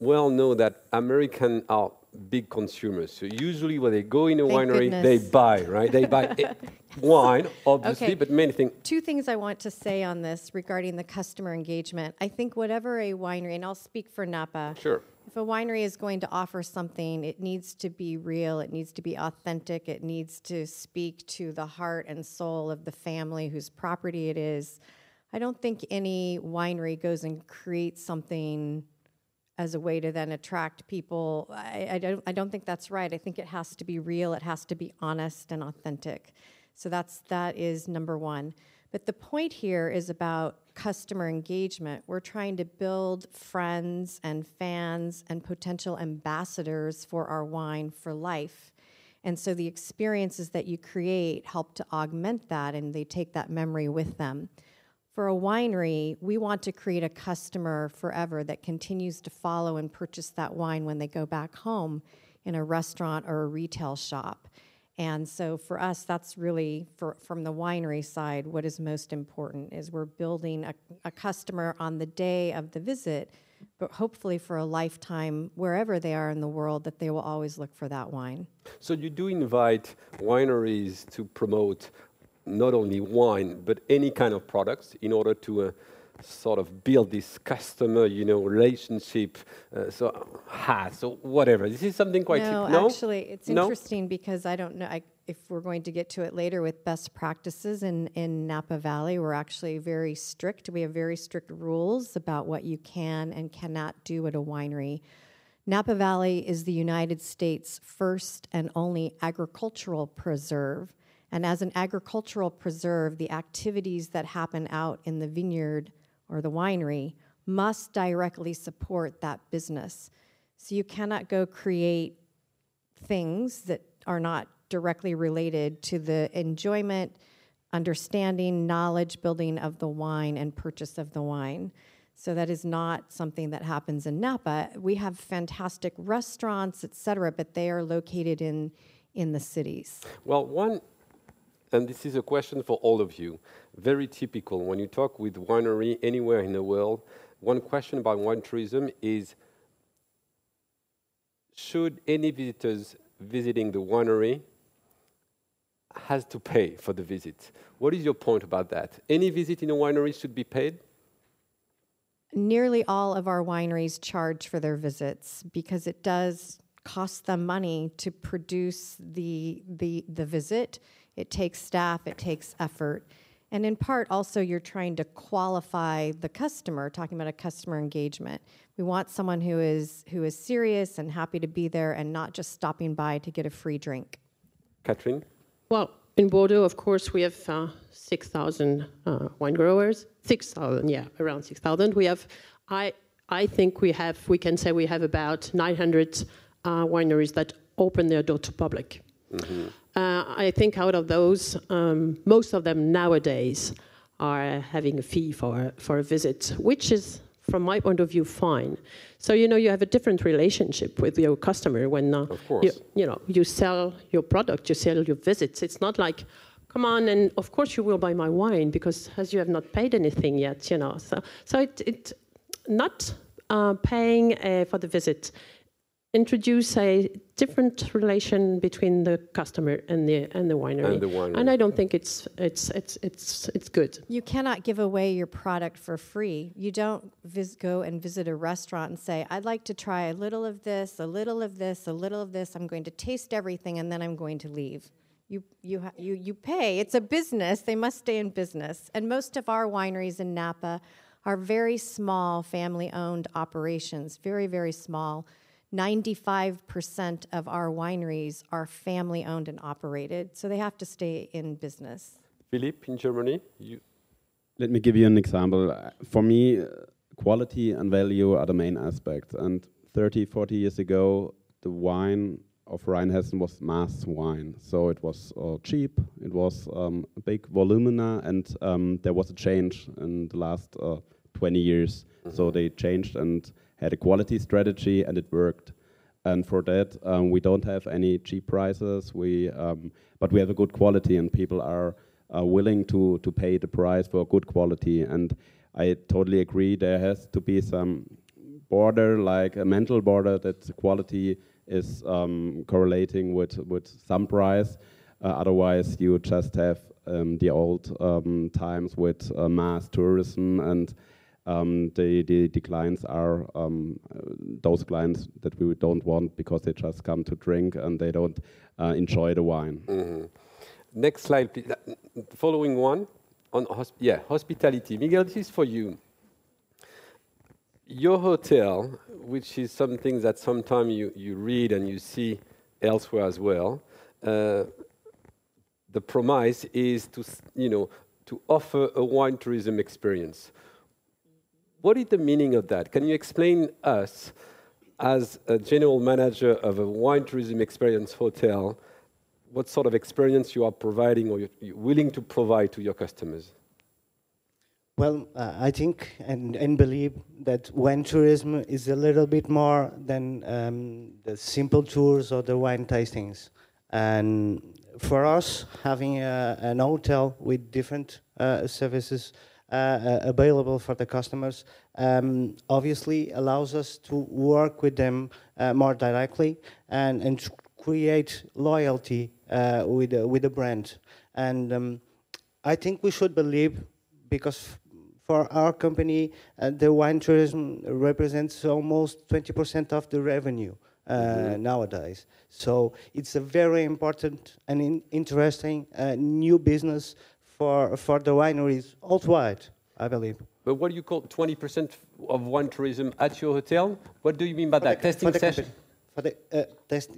well know that Americans are big consumers. So usually when they go in a Thank winery, goodness. they buy, right? They buy *laughs* wine, obviously, okay. but many things. Two things I want to say on this regarding the customer engagement. I think whatever a winery, and I'll speak for Napa. Sure. If a winery is going to offer something, it needs to be real, it needs to be authentic, it needs to speak to the heart and soul of the family whose property it is. I don't think any winery goes and creates something as a way to then attract people. I, I, don't, I don't think that's right. I think it has to be real, it has to be honest and authentic. So that's, that is number one. But the point here is about customer engagement. We're trying to build friends and fans and potential ambassadors for our wine for life. And so the experiences that you create help to augment that and they take that memory with them for a winery, we want to create a customer forever that continues to follow and purchase that wine when they go back home in a restaurant or a retail shop. And so for us, that's really for, from the winery side, what is most important is we're building a, a customer on the day of the visit, but hopefully for a lifetime, wherever they are in the world, that they will always look for that wine. So you do invite wineries to promote not only wine, but any kind of products in order to uh, sort of build this customer, you know, relationship. Uh, so, ha, so whatever. This is something quite no, no? actually, it's No? interesting because I don't know I, if we're going to get to it later with best practices in in Napa Valley. We're actually very strict. We have very strict rules about what you can and cannot do at a winery. Napa Valley is the United States' first and only agricultural preserve. And as an agricultural preserve, the activities that happen out in the vineyard or the winery must directly support that business. So you cannot go create things that are not directly related to the enjoyment, understanding, knowledge building of the wine and purchase of the wine. So that is not something that happens in Napa. We have fantastic restaurants, et cetera, but they are located in in the cities. Well, one, and this is a question for all of you, very typical when you talk with winery anywhere in the world. One question about wine tourism is should any visitors visiting the winery has to pay for the visit? What is your point about that? Any visit in a winery should be paid? Nearly all of our wineries charge for their visits because it does cost them money to produce the, the, the visit. It takes staff, it takes effort. And in part, also, you're trying to qualify the customer, talking about a customer engagement. We want someone who is, who is serious and happy to be there and not just stopping by to get a free drink. Catherine? Well, in Bordeaux, of course, we have uh, 6,000 uh, wine growers. 6,000, yeah, around 6,000. We have, I, I think we have, we can say we have about 900 uh, wineries that open their door to public. Uh, I think out of those, um, most of them nowadays are having a fee for for a visit, which is, from my point of view, fine. So you know you have a different relationship with your customer when uh, you, you know you sell your product, you sell your visits. It's not like come on and of course you will buy my wine because as you have not paid anything yet, you know. So so it it not uh, paying uh, for the visit introduce a different relation between the customer and the and the winery. And the winery. And I don't think it's it's it's it's it's good. You cannot give away your product for free. You don't vis- go and visit a restaurant and say, I'd like to try a little of this, a little of this, a little of this. I'm going to taste everything and then I'm going to leave. You, you, ha- you, you pay. It's a business. They must stay in business. And most of our wineries in Napa are very small, family owned operations, very, very small. 95% of our wineries are family owned and operated, so they have to stay in business. Philippe in Germany? You, Let me give you an example. For me, uh, quality and value are the main aspects. And 30, 40 years ago, the wine of Rheinhessen was mass wine. So it was uh, cheap, it was um, a big volumina, and um, there was a change in the last uh, 20 years. So they changed and had a quality strategy, and it worked. And for that, um, we don't have any cheap prices. We, um, but we have a good quality, and people are willing to to pay the price for good quality. And I totally agree. There has to be some border, like a mental border, that quality is um, correlating with with some price. Uh, otherwise, you just have um, the old um, times with uh, mass tourism and um, the, the, the clients are um, uh, those clients that we don't want because they just come to drink and they don't uh, enjoy the wine. Next slide, please. Uh, Following one on hosp- yeah, hospitality. Miguel, this is for you. Your hotel, which is something that sometimes you, you read and you see elsewhere as well, uh, the promise is to, you know, to offer a wine tourism experience. What is the meaning of that? Can you explain us, as a general manager of a wine tourism experience hotel, what sort of experience you are providing or you're willing to provide to your customers? Well, uh, I think and, and believe that wine tourism is a little bit more than um, the simple tours or the wine tastings. And for us, having a, an hotel with different uh, services uh, uh available for the customers um, obviously allows us to work with them uh, more directly and, and create loyalty uh, with, with the brand. And um, I think we should believe because for our company, uh, the wine tourism represents almost 20% of the revenue uh, mm-hmm. nowadays. So it's a very important and in interesting uh, new business for, for the wineries worldwide, I believe. But what do you call 20% of wine tourism at your hotel? What do you mean by for that? The, Testing session? For the uh, test,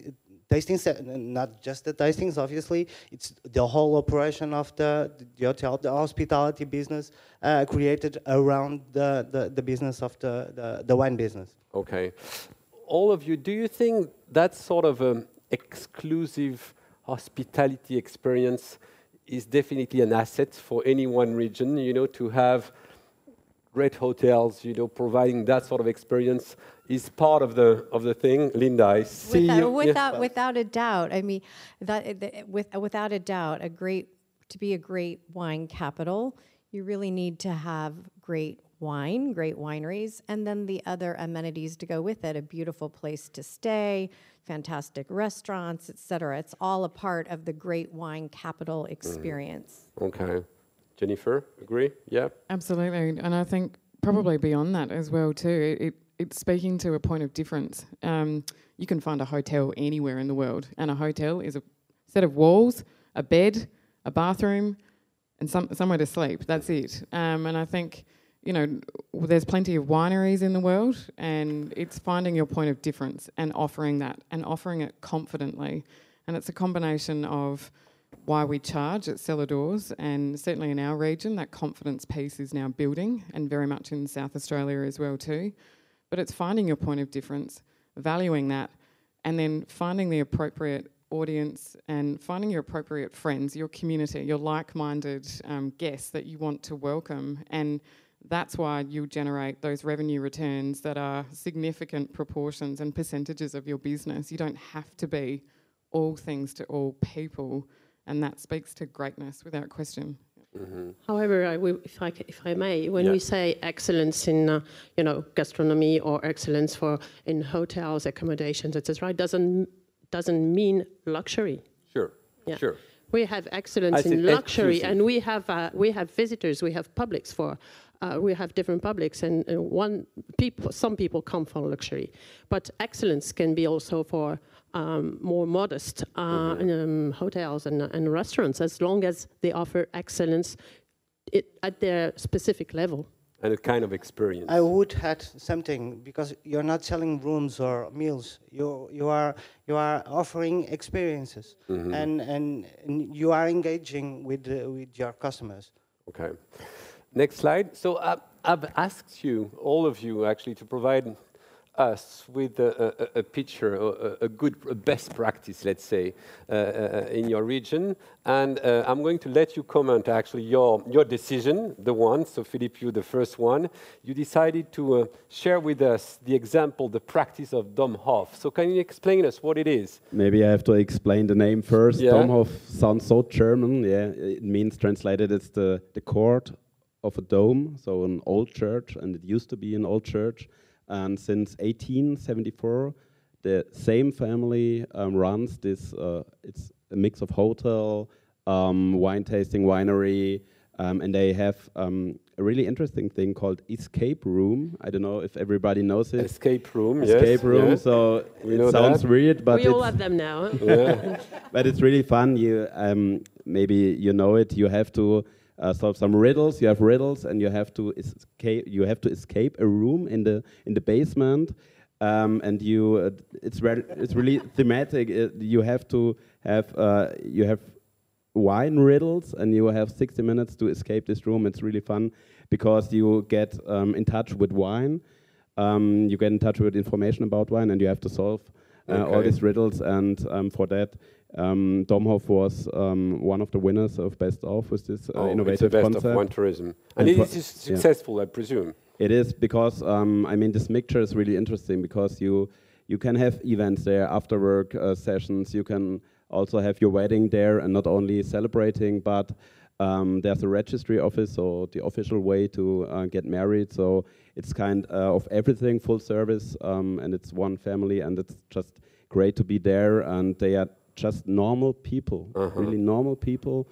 tastings, not just the tastings, obviously, it's the whole operation of the, the hotel, the hospitality business uh, created around the, the, the, business of the, the, the, wine business. Okay. All of you, do you think that sort of an exclusive hospitality experience is definitely an asset for any one region, you know, to have great hotels, you know, providing that sort of experience is part of the of the thing. Linda, I see without, you. Without, yeah. without a doubt. I mean, that, with, without a doubt, a great to be a great wine capital, you really need to have great wine, great wineries, and then the other amenities to go with it. A beautiful place to stay, fantastic restaurants, etc. It's all a part of the great wine capital mm. experience. Mm. Okay. Jennifer, agree? Yeah. Absolutely, and I think probably beyond that as well too. It, it's speaking to a point of difference. Um, you can find a hotel anywhere in the world, and a hotel is a set of walls, a bed, a bathroom, and some, somewhere to sleep. That's it. Um, and I think you know there's plenty of wineries in the world, and it's finding your point of difference and offering that, and offering it confidently. And it's a combination of why we charge at Cellar Doors, and certainly in our region, that confidence piece is now building, and very much in South Australia as well too. But it's finding your point of difference, valuing that, and then finding the appropriate audience and finding your appropriate friends, your community, your like-minded um, guests that you want to welcome, and that's why you generate those revenue returns that are significant proportions and percentages of your business. You don't have to be all things to all people and that speaks to greatness without question. Mm-hmm. However, I will, if, I, if I may, when yeah. we say excellence in uh, you know gastronomy or excellence for in hotels, accommodations, etc., it doesn't doesn't mean luxury. Sure. Yeah. Sure. We have excellence in luxury, exclusive. and we have uh, we have visitors, we have publics for. Uh, we have different publics, and uh, one people, some people come for luxury, but excellence can be also for um, more modest uh, mm-hmm. um, hotels and, and, restaurants as long as they offer excellence it, at their specific level. And a kind of experience. I would add something because you're not selling rooms or meals. You you are you are offering experiences, mm-hmm. and, and, and you are engaging with uh, with your customers. Okay. Next slide. So uh, I've asked you, all of you, actually, to provide us with a, a, a picture, a, a, good a best practice, let's say, uh, uh, in your region. And uh, I'm going to let you comment actually your, your decision, the one. So, Philippe, you the first one. You decided to uh, share with us the example, the practice of Domhof. So, can you explain us what it is? Maybe I have to explain the name first. Yeah. Domhof sounds so German. Yeah, it means translated it's the, the court of a dome, so an old church, and it used to be an old church and since 1874, the same family um, runs this. Uh, it's a mix of hotel, um, wine tasting, winery, um, and they have um, a really interesting thing called escape room. I don't know if everybody knows it. Escape room, escape yes, room. Yes. So we it sounds that. weird, but we all have them now. yeah. *laughs* but it's really fun. You um, maybe you know it. You have to uh, solve some riddles. You have riddles, and you have to escape. You have to escape a room in the in the basement, um, and you. Uh, it's re it's really *laughs* thematic. It, you have to have uh, you have wine riddles, and you have 60 minutes to escape this room. It's really fun because you get um, in touch with wine. Um, you get in touch with information about wine, and you have to solve uh, all these riddles, and um, for that, um, Domhof was um, one of the winners of Best of with this uh, Oh, it's the innovative best concept. of one tourism. And And it is yeah. successful, I presume. It is because um, I mean this mixture is really interesting because you you can have events there, after work uh, sessions. You can also have your wedding there, and not only celebrating, but um, there's a registry office, so the official way to uh, get married. So it's kind uh, of everything, full service, um, and it's one family, and it's just great to be there. And they are just normal people, really normal people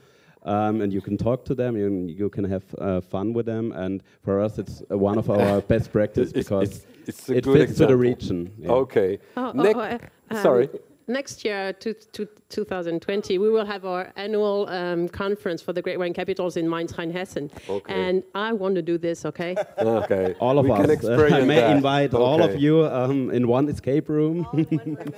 um, and you can talk to them, you, you can have uh, fun with them, and for us, it's uh, one of our *laughs* best practice It's- because it's- it's a it good fits to the region. yeah. Okay. Oh, oh, Nec- oh, uh, um, Sorry. Next year, to, to 2020, we will have our annual um, conference for the Great Wine Capitals in Mainz, Rheinhessen. Okay. And I want to do this, okay? *laughs* Okay. All of we us. can uh, experience I may that. invite all of you um, in one escape room. *laughs*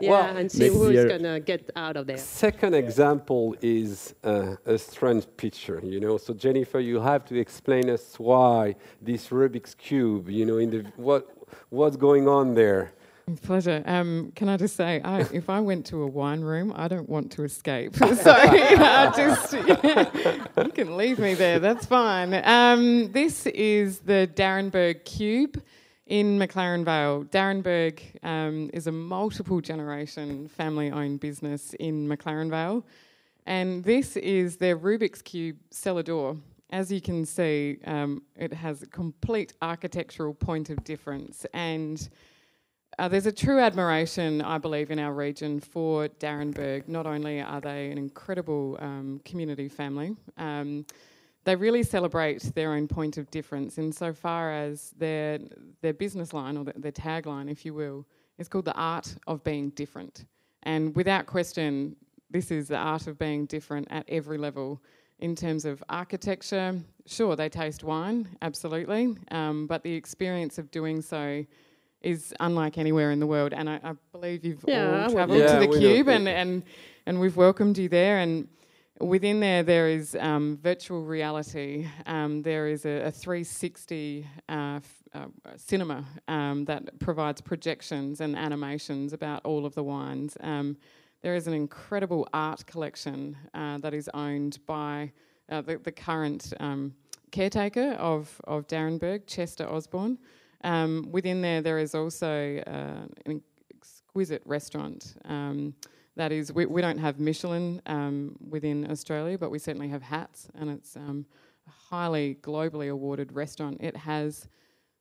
yeah, Well, and see next who's year- going to get out of there. Second example is uh, a strange picture, you know. So Jennifer, you have to explain us why this Rubik's cube, you know, in the what what's going on there. Pleasure. Um, can I just say, I, if I went to a wine room, I don't want to escape. *laughs* *laughs* so I just, *laughs* you can leave me there. That's fine. Um, this is the d'Arenberg Cube in McLaren Vale. d'Arenberg um, is a multiple generation family owned business in McLaren Vale. And this is their Rubik's Cube cellar door. As you can see, um, it has a complete architectural point of difference. And uh, there's a true admiration, I believe, in our region for d'Arenberg. Not only are they an incredible um, community family, um, they really celebrate their own point of difference insofar as their their business line or their, their tagline, if you will, is called the art of being different. And without question, this is the art of being different at every level. In terms of architecture, sure, they taste wine, absolutely, um, but the experience of doing so is unlike anywhere in the world. And I, I believe you've Yeah, all travelled Yeah, to the. Cube, and, and and we've welcomed you there. And within there, there is um, virtual reality. Um, there is a, a 360 uh, f- uh, cinema um, that provides projections and animations about all of the wines. Um, there is an incredible art collection uh, that is owned by uh, the, the current um, caretaker of, of d'Arenberg, Chester Osborn. Um, within there, there is also uh, an exquisite restaurant. That is, we, we don't have Michelin um, within Australia, but we certainly have Hats, and it's um, a highly globally awarded restaurant. It has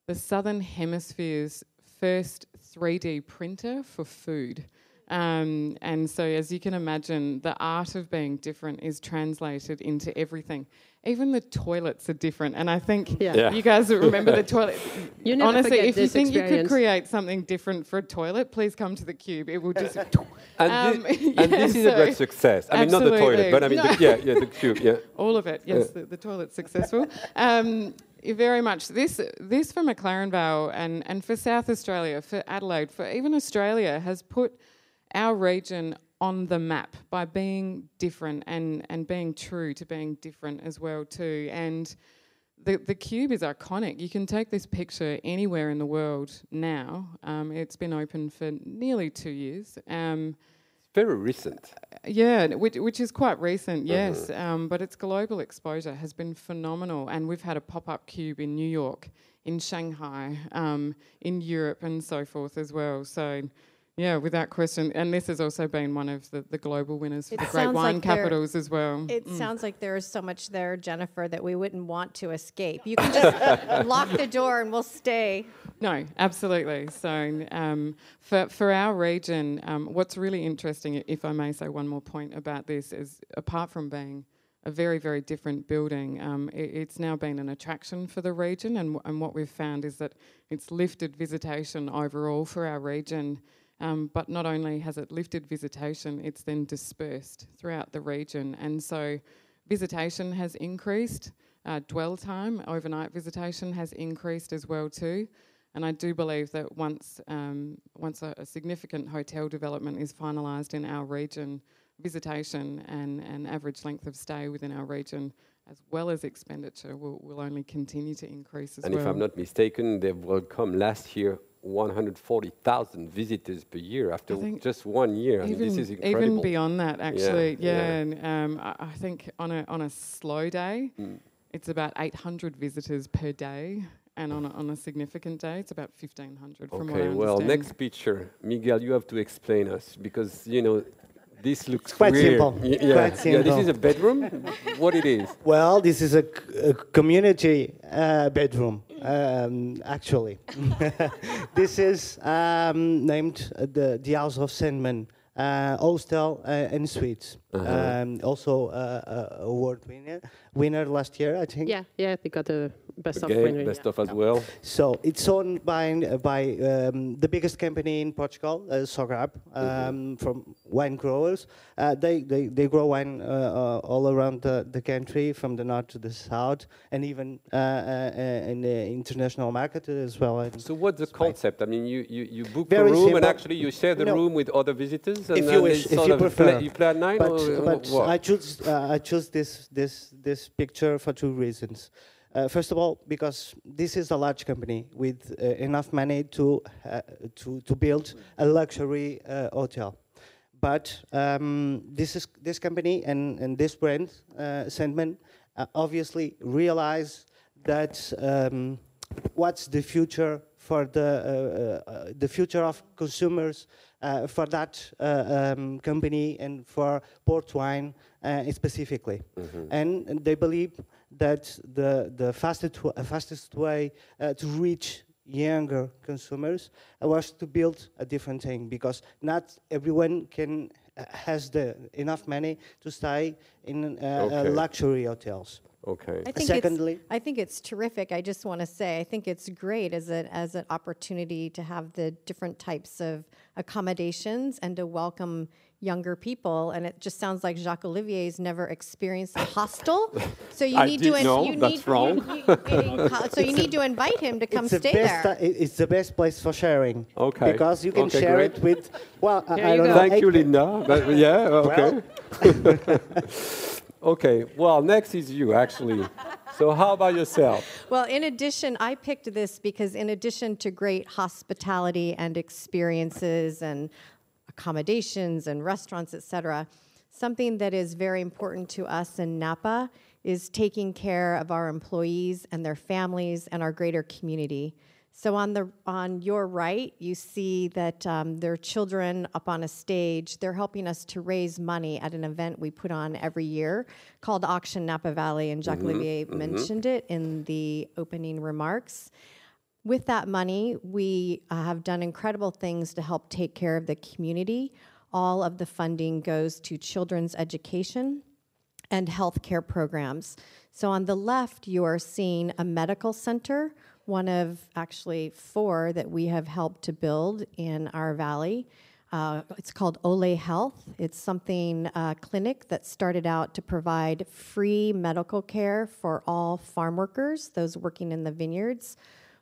the Southern Hemisphere's first 3D printer for food. Um, and so, as you can imagine, the art of being different is translated into everything. Even the toilets are different. And I think Yeah. Yeah. you guys remember the toilet. *laughs* You never Honestly, if you this think you could create something different for a toilet, please come to the cube. It will just. *laughs* And, Um, thi- and *laughs* this yeah, is a great success. I mean, not the toilet, but I mean, No. the, yeah, yeah, the cube, yeah. All of it, yes. The, the toilet's successful. Um, very much. This, this for McLaren Vale and, and for South Australia, for Adelaide, for even Australia, has put our region on the map by being different and, and being true to being different as well too. And the, the cube is iconic. You can take this picture anywhere in the world now. Um, it's been open for nearly two years. Um, Very recent. yeah, which, which is quite recent, yes. Um, but its global exposure has been phenomenal. And we've had a pop up cube in New York, in Shanghai, um, in Europe, and so forth as well. So, yeah, without question. And this has also been one of the, the global winners for It the Great Wine like Capitals as well. It sounds like there is so much there, Jennifer, that we wouldn't want to escape. You can just *laughs* lock the door and we'll stay. No, absolutely. So, um, for for our region, um, what's really interesting, if I may say one more point about this, is apart from being a very very different building, um, it, it's now been an attraction for the region, and w- and what we've found is that it's lifted visitation overall for our region. Um, but not only has it lifted visitation, it's then dispersed throughout the region, and so visitation has increased. Uh, dwell time, overnight visitation has increased as well too. And I do believe that once um, once a, a significant hotel development is finalised in our region, visitation and, and average length of stay within our region as well as expenditure, will, will only continue to increase as and well. if I'm not mistaken, they welcomed last year 140,000 visitors per year after just one year. I mean, even, this is incredible. even beyond that, actually, yeah. yeah. And um, I, I think on a on a slow day, Mm. it's about 800 visitors per day, and on a, on a significant day, it's about 1,500. From what I Okay, well, next picture, Miguel, you have to explain us because you know this looks It's quite weird. simple. Y- Quite yeah, yeah. This is a bedroom. what it is? Well, this is a, c- a community uh, bedroom, um, actually. *laughs* this is um, named uh, the, the House of Sandeman, uh, hostel uh, and suites. Uh-huh. Um, also uh, uh, award winner, winner last year, I think. Yeah, yeah, they got the best of Okay, winner. best yeah. of as well. So it's owned by uh, by um, the biggest company in Portugal, uh, Sogrape, um, from wine growers. Uh, they, they they grow wine uh, uh, all around the, the country, from the north to the south, and even uh, in the international market as well. So what's the Spain. concept? I mean, you, you, you book Very a room and actually you share the No. room with other visitors. And If you wish, if you prefer. Play, you play at night, but or but what? I choose uh, I choose this this this picture for two reasons. Uh, first of all, because this is a large company with uh, enough money to uh, to to build a luxury uh, hotel. But um, this is this company and, and this brand, uh, Sandeman, uh, obviously realize that um, what's the future for the uh, uh, uh, the future of consumers uh, for that uh, um, company and for port wine uh, specifically, Mm-hmm. and, and they believe that the the fastest uh, fastest way uh, to reach younger consumers uh, was to build a different thing because not everyone can uh, has the enough money to stay in uh, uh, Okay. luxury hotels. Okay. I think Secondly- it's, I think it's terrific. I just want to say, I think it's great as a, as an opportunity to have the different types of accommodations and to welcome younger people. And it just sounds like Jacques Olivier's never experienced a hostel. *laughs* So you I need to in- know, you that's need, wrong. you- you- in- *laughs* so you need to invite him to come stay best there. ti- it- it's the best place for sharing. Okay. Because you can Okay, share great. it with. Well, I- I don't go. know. Thank eight you, Linda. But yeah, okay. *laughs* okay, well, next is you, actually. So, how about yourself? Well, in addition, I picked this because, in addition to great hospitality and experiences and accommodations and restaurants, et cetera, something that is very important to us in Napa is taking care of our employees and their families and our greater community. So on the on your right, you see that um, there are children up on a stage. They're helping us to raise money at an event we put on every year called Auction Napa Valley, and Jacques Olivier mentioned it in the opening remarks. With that money, we uh, have done incredible things to help take care of the community. All of the funding goes to children's education and healthcare programs. So on the left, you are seeing a medical center, one of actually four that we have helped to build in our valley. Uh, it's called Ole Health. It's something uh, clinic that started out to provide free medical care for all farm workers, those working in the vineyards,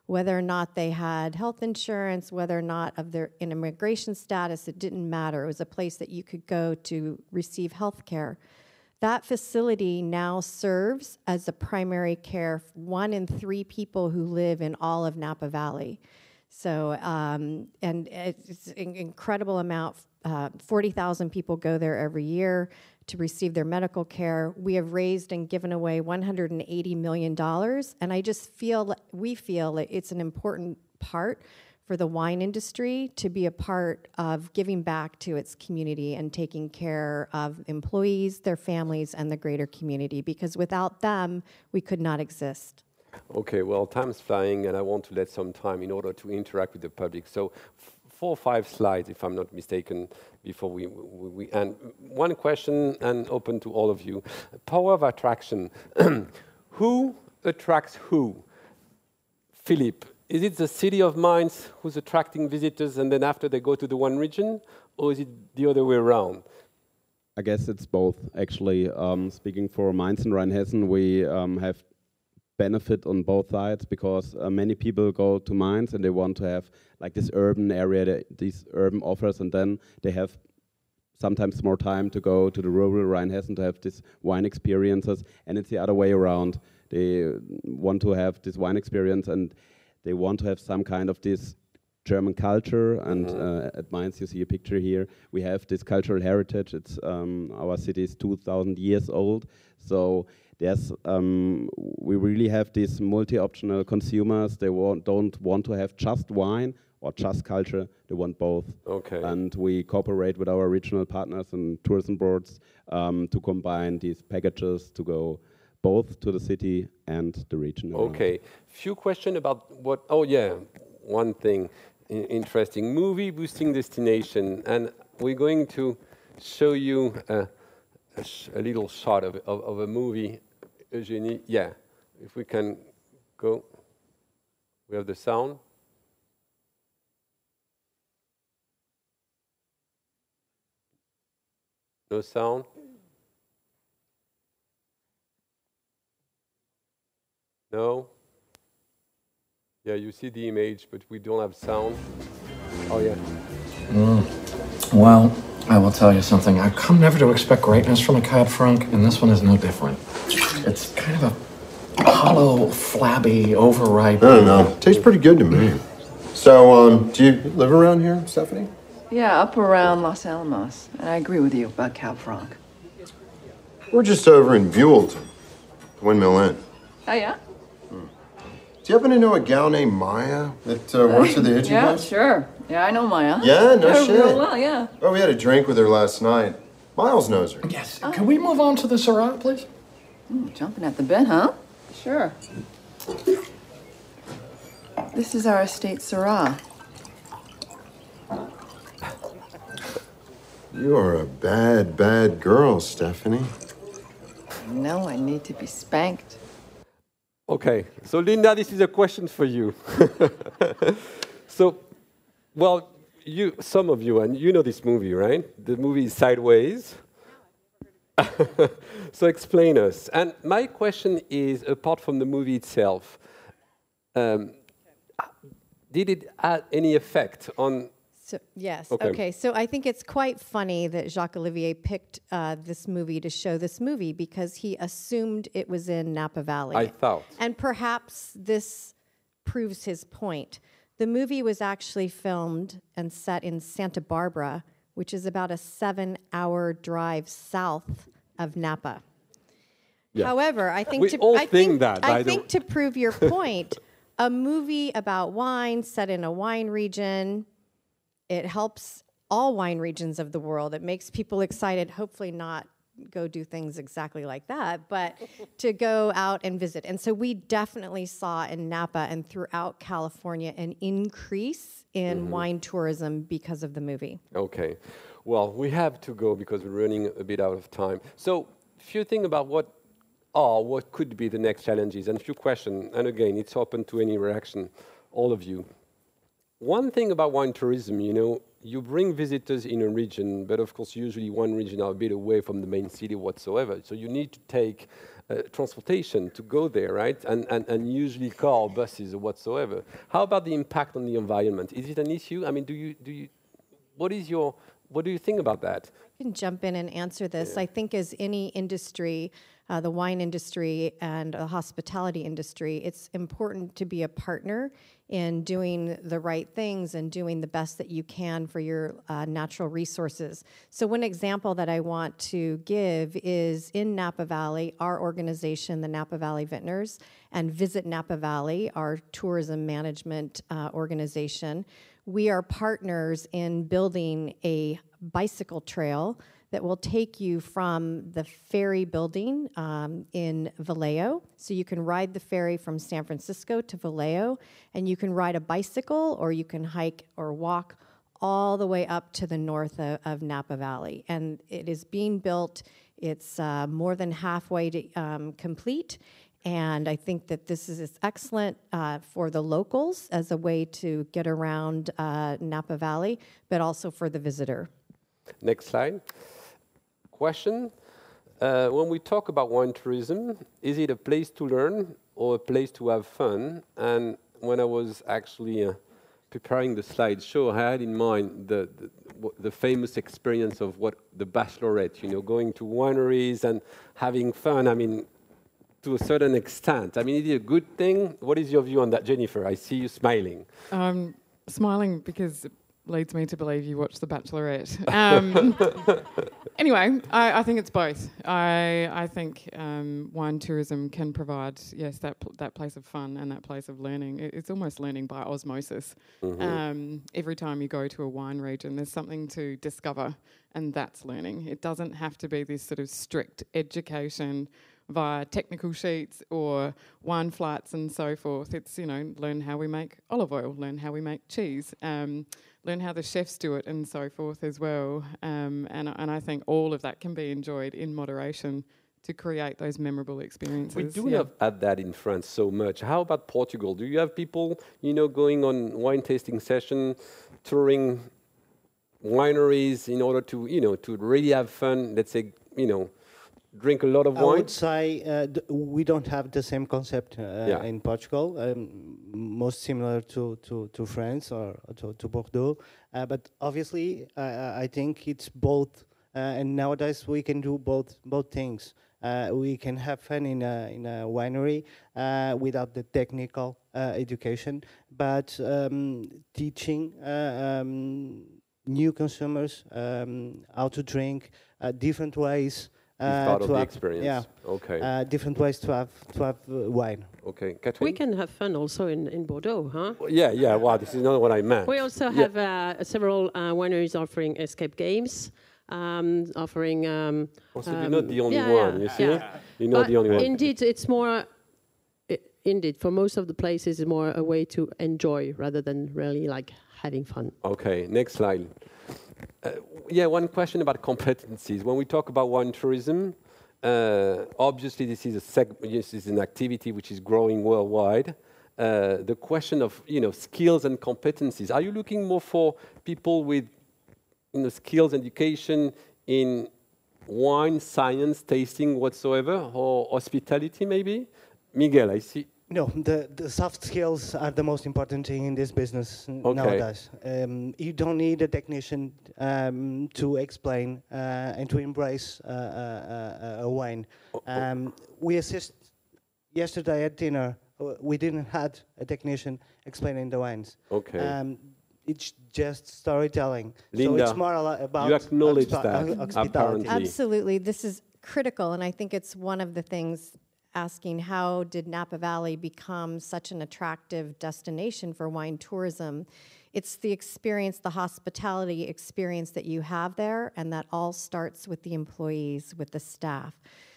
whether or not they had health insurance, whether or not of their in immigration status, it didn't matter. It was a place that you could go to receive health care. That facility now serves as the primary care for one in three people who live in all of Napa Valley. So, um, and it's an incredible amount. Uh, 40,000 people go there every year to receive their medical care. We have raised and given away $180 million. And I just feel, we feel it's an important part for the wine industry to be a part of giving back to its community and taking care of employees, their families, and the greater community. Because without them, we could not exist. Okay, well, time's flying, and I want to let some time in order to interact with the public. So, four or five slides, if I'm not mistaken, before we, we, we one question and open to all of you. Power of attraction. *clears throat* who attracts who? Philip, is it the city of Mainz who's attracting visitors, and then after they go to the one region, or is it the other way around? I guess it's both. Actually, um, speaking for Mainz and Rheinhessen, we um, have benefit on both sides because uh, many people go to Mainz and they want to have like this urban area, that- these urban offers, and then they have sometimes more time to go to the rural Rheinhessen to have these wine experiences, and it's the other way around. They want to have this wine experience, and they want to have some kind of this German culture. And Mm-hmm. uh, at Mainz, you see a picture here. We have this cultural heritage. It's um, our city is 2,000 years old, so there's um, we really have these multi-optional consumers. They want, don't want to have just wine or just culture. They want both. Okay. And we cooperate with our regional partners and tourism boards um, to combine these packages to go both to the city and the region. around. Okay, few questions about what. Oh yeah, one thing i- interesting movie boosting destination, and we're going to show you a, a, sh- a little shot of, of, of a movie. Eugenie, yeah, if we can go. We have the sound. No sound. No? Yeah, you see the image, but we don't have sound. Oh, yeah. Mm. Well, I will tell you something. I've come never to expect greatness from a Cab Franc, and this one is no different. It's kind of a hollow, flabby, overripe. I don't know. Tastes pretty good to me. So, um, do you live around here, Stephanie? Yeah, up around Los Alamos. And I agree with you about Cab Franc. We're just over in Buellton, the Windmill Inn. Oh, yeah? Do you happen to know a gal named Maya that uh, works at the Itchy Yeah, Place? sure. Yeah, I know Maya. Yeah, no Oh, shit. Real well, yeah. Oh, we had a drink with her last night. Miles knows her. Yes. Can we move on to the Syrah, please? Ooh, jumping at the bit, huh? Sure. This is our estate Syrah. You are a bad, bad girl, Stephanie. No, I need to be spanked. Okay, so Linda, this is a question for you. *laughs* so, well, you, some of you, and you know this movie, right? The movie is Sideways. *laughs* so explain us. And my question is, apart from the movie itself, um, did it have any effect on? So, yes. Okay. Okay. So I think it's quite funny that Jacques Olivier picked uh, this movie to show this movie because he assumed it was in Napa Valley. I thought. And perhaps this proves his point. The movie was actually filmed and set in Santa Barbara, which is about a seven hour drive south of Napa. Yeah. However, I think We to all I think that, I think to prove your *laughs* point, a movie about wine set in a wine region, it helps all wine regions of the world. It makes people excited. Hopefully, not go do things exactly like that, but *laughs* to go out and visit. And so we definitely saw in Napa and throughout California an increase in mm-hmm. wine tourism because of the movie. Okay. Well, we have to go because we're running a bit out of time. So, a few things about what are, what could be the next challenges, and a few questions. And again, it's open to any reaction, all of you. One thing about wine tourism, you know, you bring visitors in a region, but of course, usually one region are a bit away from the main city whatsoever. So you need to take uh, transportation to go there, right? And, and, and usually car, buses, or whatsoever. How about the impact on the environment? Is it an issue? I mean, do you, do you, what is your, what do you think about that? I can jump in and answer this. I think, as any industry, uh, the wine industry and the hospitality industry, it's important to be a partner in doing the right things and doing the best that you can for your uh, natural resources. So, one example that I want to give is in Napa Valley, our organization, the Napa Valley Vintners, and Visit Napa Valley, our tourism management uh, organization we are partners in building a bicycle trail that will take you from the ferry building um, in Vallejo. So you can ride the ferry from San Francisco to Vallejo, and you can ride a bicycle or you can hike or walk all the way up to the north of, of Napa Valley. And it is being built, it's uh, more than halfway to, um, complete. And I think that this is excellent uh, for the locals as a way to get around uh, Napa Valley, but also for the visitor. Next slide. Question. Uh, when we talk about wine tourism, is it a place to learn or a place to have fun? And when I was actually uh, preparing the slideshow, I had in mind the, the, the famous experience of what the bachelorette, you know, going to wineries and having fun. I mean, to a certain extent. I mean, is it a good thing? What is your view on that, Jennifer? I see you smiling. I'm smiling because leads me to believe you watched The Bachelorette. Um, *laughs* anyway, I, I, think it's both. I, I think um, wine tourism can provide, yes, that pl- that place of fun and that place of learning. It, it's almost learning by osmosis. Mm-hmm. Um, every time you go to a wine region, there's something to discover, and that's learning. It doesn't have to be this sort of strict education via technical sheets or wine flights and so forth. It's, you know, learn how we make olive oil, learn how we make cheese. Um, learn how the chefs do it and so forth as well. Um, and, and I think all of that can be enjoyed in moderation to create those memorable experiences. We do yeah. have had that in France so much. How about Portugal? Do you have people, you know, going on wine tasting session, touring wineries in order to, you know, to really have fun? Let's say, you know, drink a lot of wine? I would say uh, we don't have the same concept uh, yeah. in Portugal, um, most similar to, to, to France or to, to Bordeaux. Uh, but obviously, I think it's both. Uh, and nowadays, we can do both both things. Uh, we can have fun in a, in a winery uh, without the technical education, but um, teaching um, new consumers um, how to drink different ways uh, part of the experience. Yeah. Okay. Uh, different ways to have to have uh, wine. Okay, Catherine. We can have fun also in, in Bordeaux, huh? Well, yeah, yeah. Wow, this is not what I meant. We also yeah. have uh, several uh, wineries offering escape games. Um, offering. Um, also, oh, um, you're not the only yeah, one. You see, yeah. you're not but the only one. Indeed, it's more. indeed, for most of the places, it's more a way to enjoy rather than really like having fun. Okay, next slide. Uh, yeah, one question about competencies. When we talk about wine tourism, uh, obviously this is this is an activity which is growing worldwide. Uh, the question of you know skills and competencies. Are you looking more for people with you know skills, education in wine, science, tasting, whatsoever, or hospitality maybe? Miguel, I see no, the, the soft skills are the most important thing in this business okay. nowadays. Um, you don't need a technician um, to explain uh, and to embrace uh, uh, uh a wine. Um, we assist yesterday at dinner. Uh, we didn't had a technician explaining the wines. Okay. Um, it's just storytelling. Linda, so it's more about you acknowledge that. Apparently. Absolutely, this is critical, and I think it's one of the things asking how did Napa Valley become such an attractive destination for wine tourism. It's the experience, the hospitality experience that you have there, and that all starts with the employees, with the staff.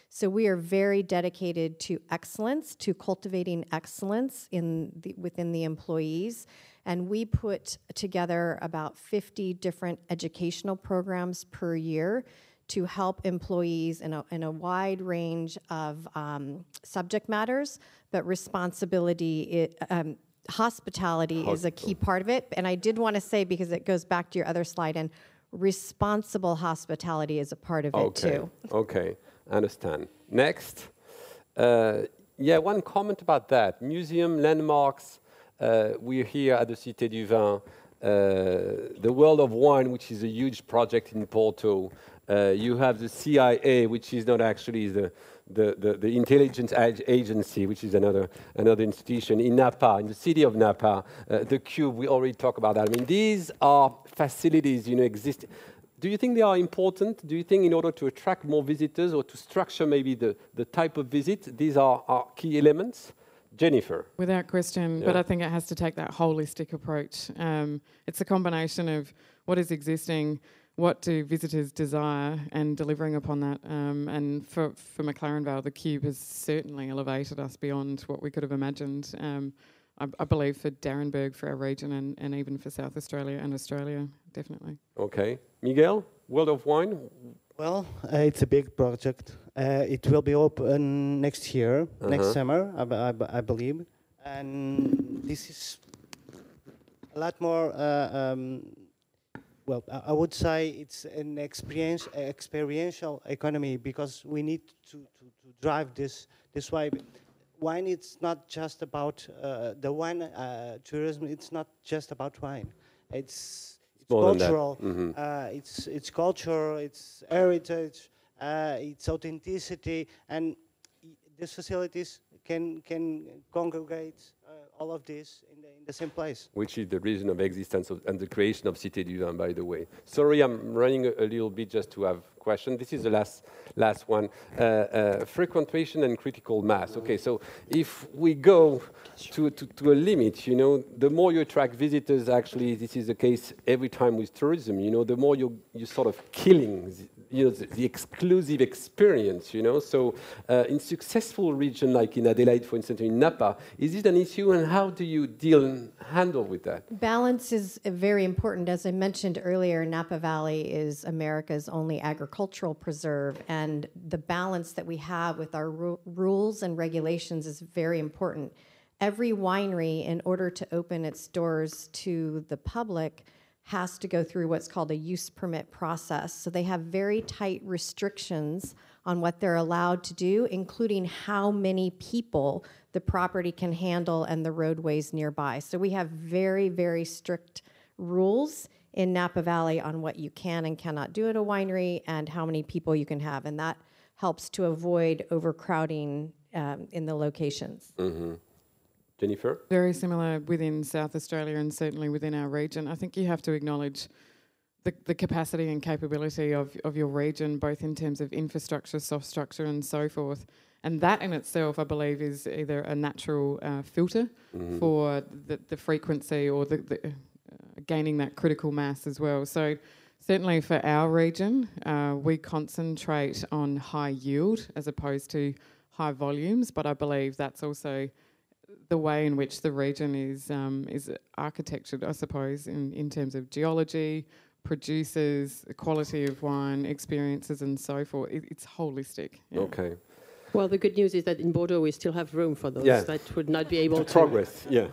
So we are very dedicated to excellence, to cultivating excellence in the, within the employees. And we put together about 50 different educational programs per year to help employees in a, in a wide range of um, subject matters, but responsibility, it, um, hospitality is a key part of it. And I did want to say, because it goes back to your other slide, and responsible hospitality is a part of okay. it too. Okay, understand. Next. Uh, yeah, one comment about that. Museum, landmarks. Uh, we're here at the Cité du Vin. Uh, the World of Wine, which is a huge project in Porto, uh, you have the CIA, which is not actually the, the, the, the, intelligence agency, which is another, another institution in Napa, in the city of Napa. Uh, the Cube, we already talked about that. I mean, these are facilities, you know, exist. Do you think they are important? Do you think in order to attract more visitors or to structure maybe the, the type of visit, these are, are key elements? Jennifer. Without question, yeah. but I think it has to take that holistic approach. Um, it's a combination of what is existing, what do visitors desire and delivering upon that. Um, and for, for McLaren Vale, the Cube has certainly elevated us beyond what we could have imagined. Um, I, I, believe for d'Arenberg, for our region, and, and even for South Australia and Australia, definitely. Okay. Miguel, World of Wine? Well, uh, it's a big project. Uh, it will be open next year, uh-huh. next summer, I, I, believe. And this is a lot more. Uh, um, well, I would say it's an experience, experiential economy because we need to, to, to drive this this way. wine it's not just about uh, the wine uh, tourism. It's not just about wine. It's, it's more than that. cultural. Mhm. Uh, it's it's culture. It's heritage. Uh, it's authenticity, and these facilities can can congregate all of this in the, in the same place. which is the reason of existence of, and the creation of Cité du Vin, by the way. Sorry, I'm running a, a little bit just to have question. This is the last, last one. Uh, uh, frequentation and critical mass. Okay, so if we go to, to, to a limit, you know, the more you attract visitors, actually, this is the case every time with tourism, you know, the more you, you're sort of killing you know, the, the exclusive experience, you know. So uh, in successful region like in Adelaide, for instance, in Napa, is it an issue and how do you deal and handle with that? Balance is very important. As I mentioned earlier, Napa Valley is America's only agricultural preserve, and the balance that we have with our ru- rules and regulations is very important. Every winery, in order to open its doors to the public, has to go through what's called a use permit process. So they have very tight restrictions on what they're allowed to do, including how many people the property can handle and the roadways nearby. So we have very, very strict rules in Napa Valley on what you can and cannot do at a winery and how many people you can have. And that helps to avoid overcrowding um, in the locations. Jennifer? Very similar within South Australia and certainly within our region. I think you have to acknowledge the, the capacity and capability of, of your region, both in terms of infrastructure, soft structure, and so forth. And that in itself, I believe, is either a natural uh, filter for the, the frequency or the, the uh, gaining that critical mass as well. So, certainly for our region, uh, we concentrate on high yield as opposed to high volumes, but I believe that's also the way in which the region is um, is architectured, I suppose, in, in terms of geology, producers, the quality of wine, experiences, and so forth. It, it's holistic. yeah. Okay. Well, the good news is that in Bordeaux we still have room for those Yeah. that would not be able to. Progress, yeah.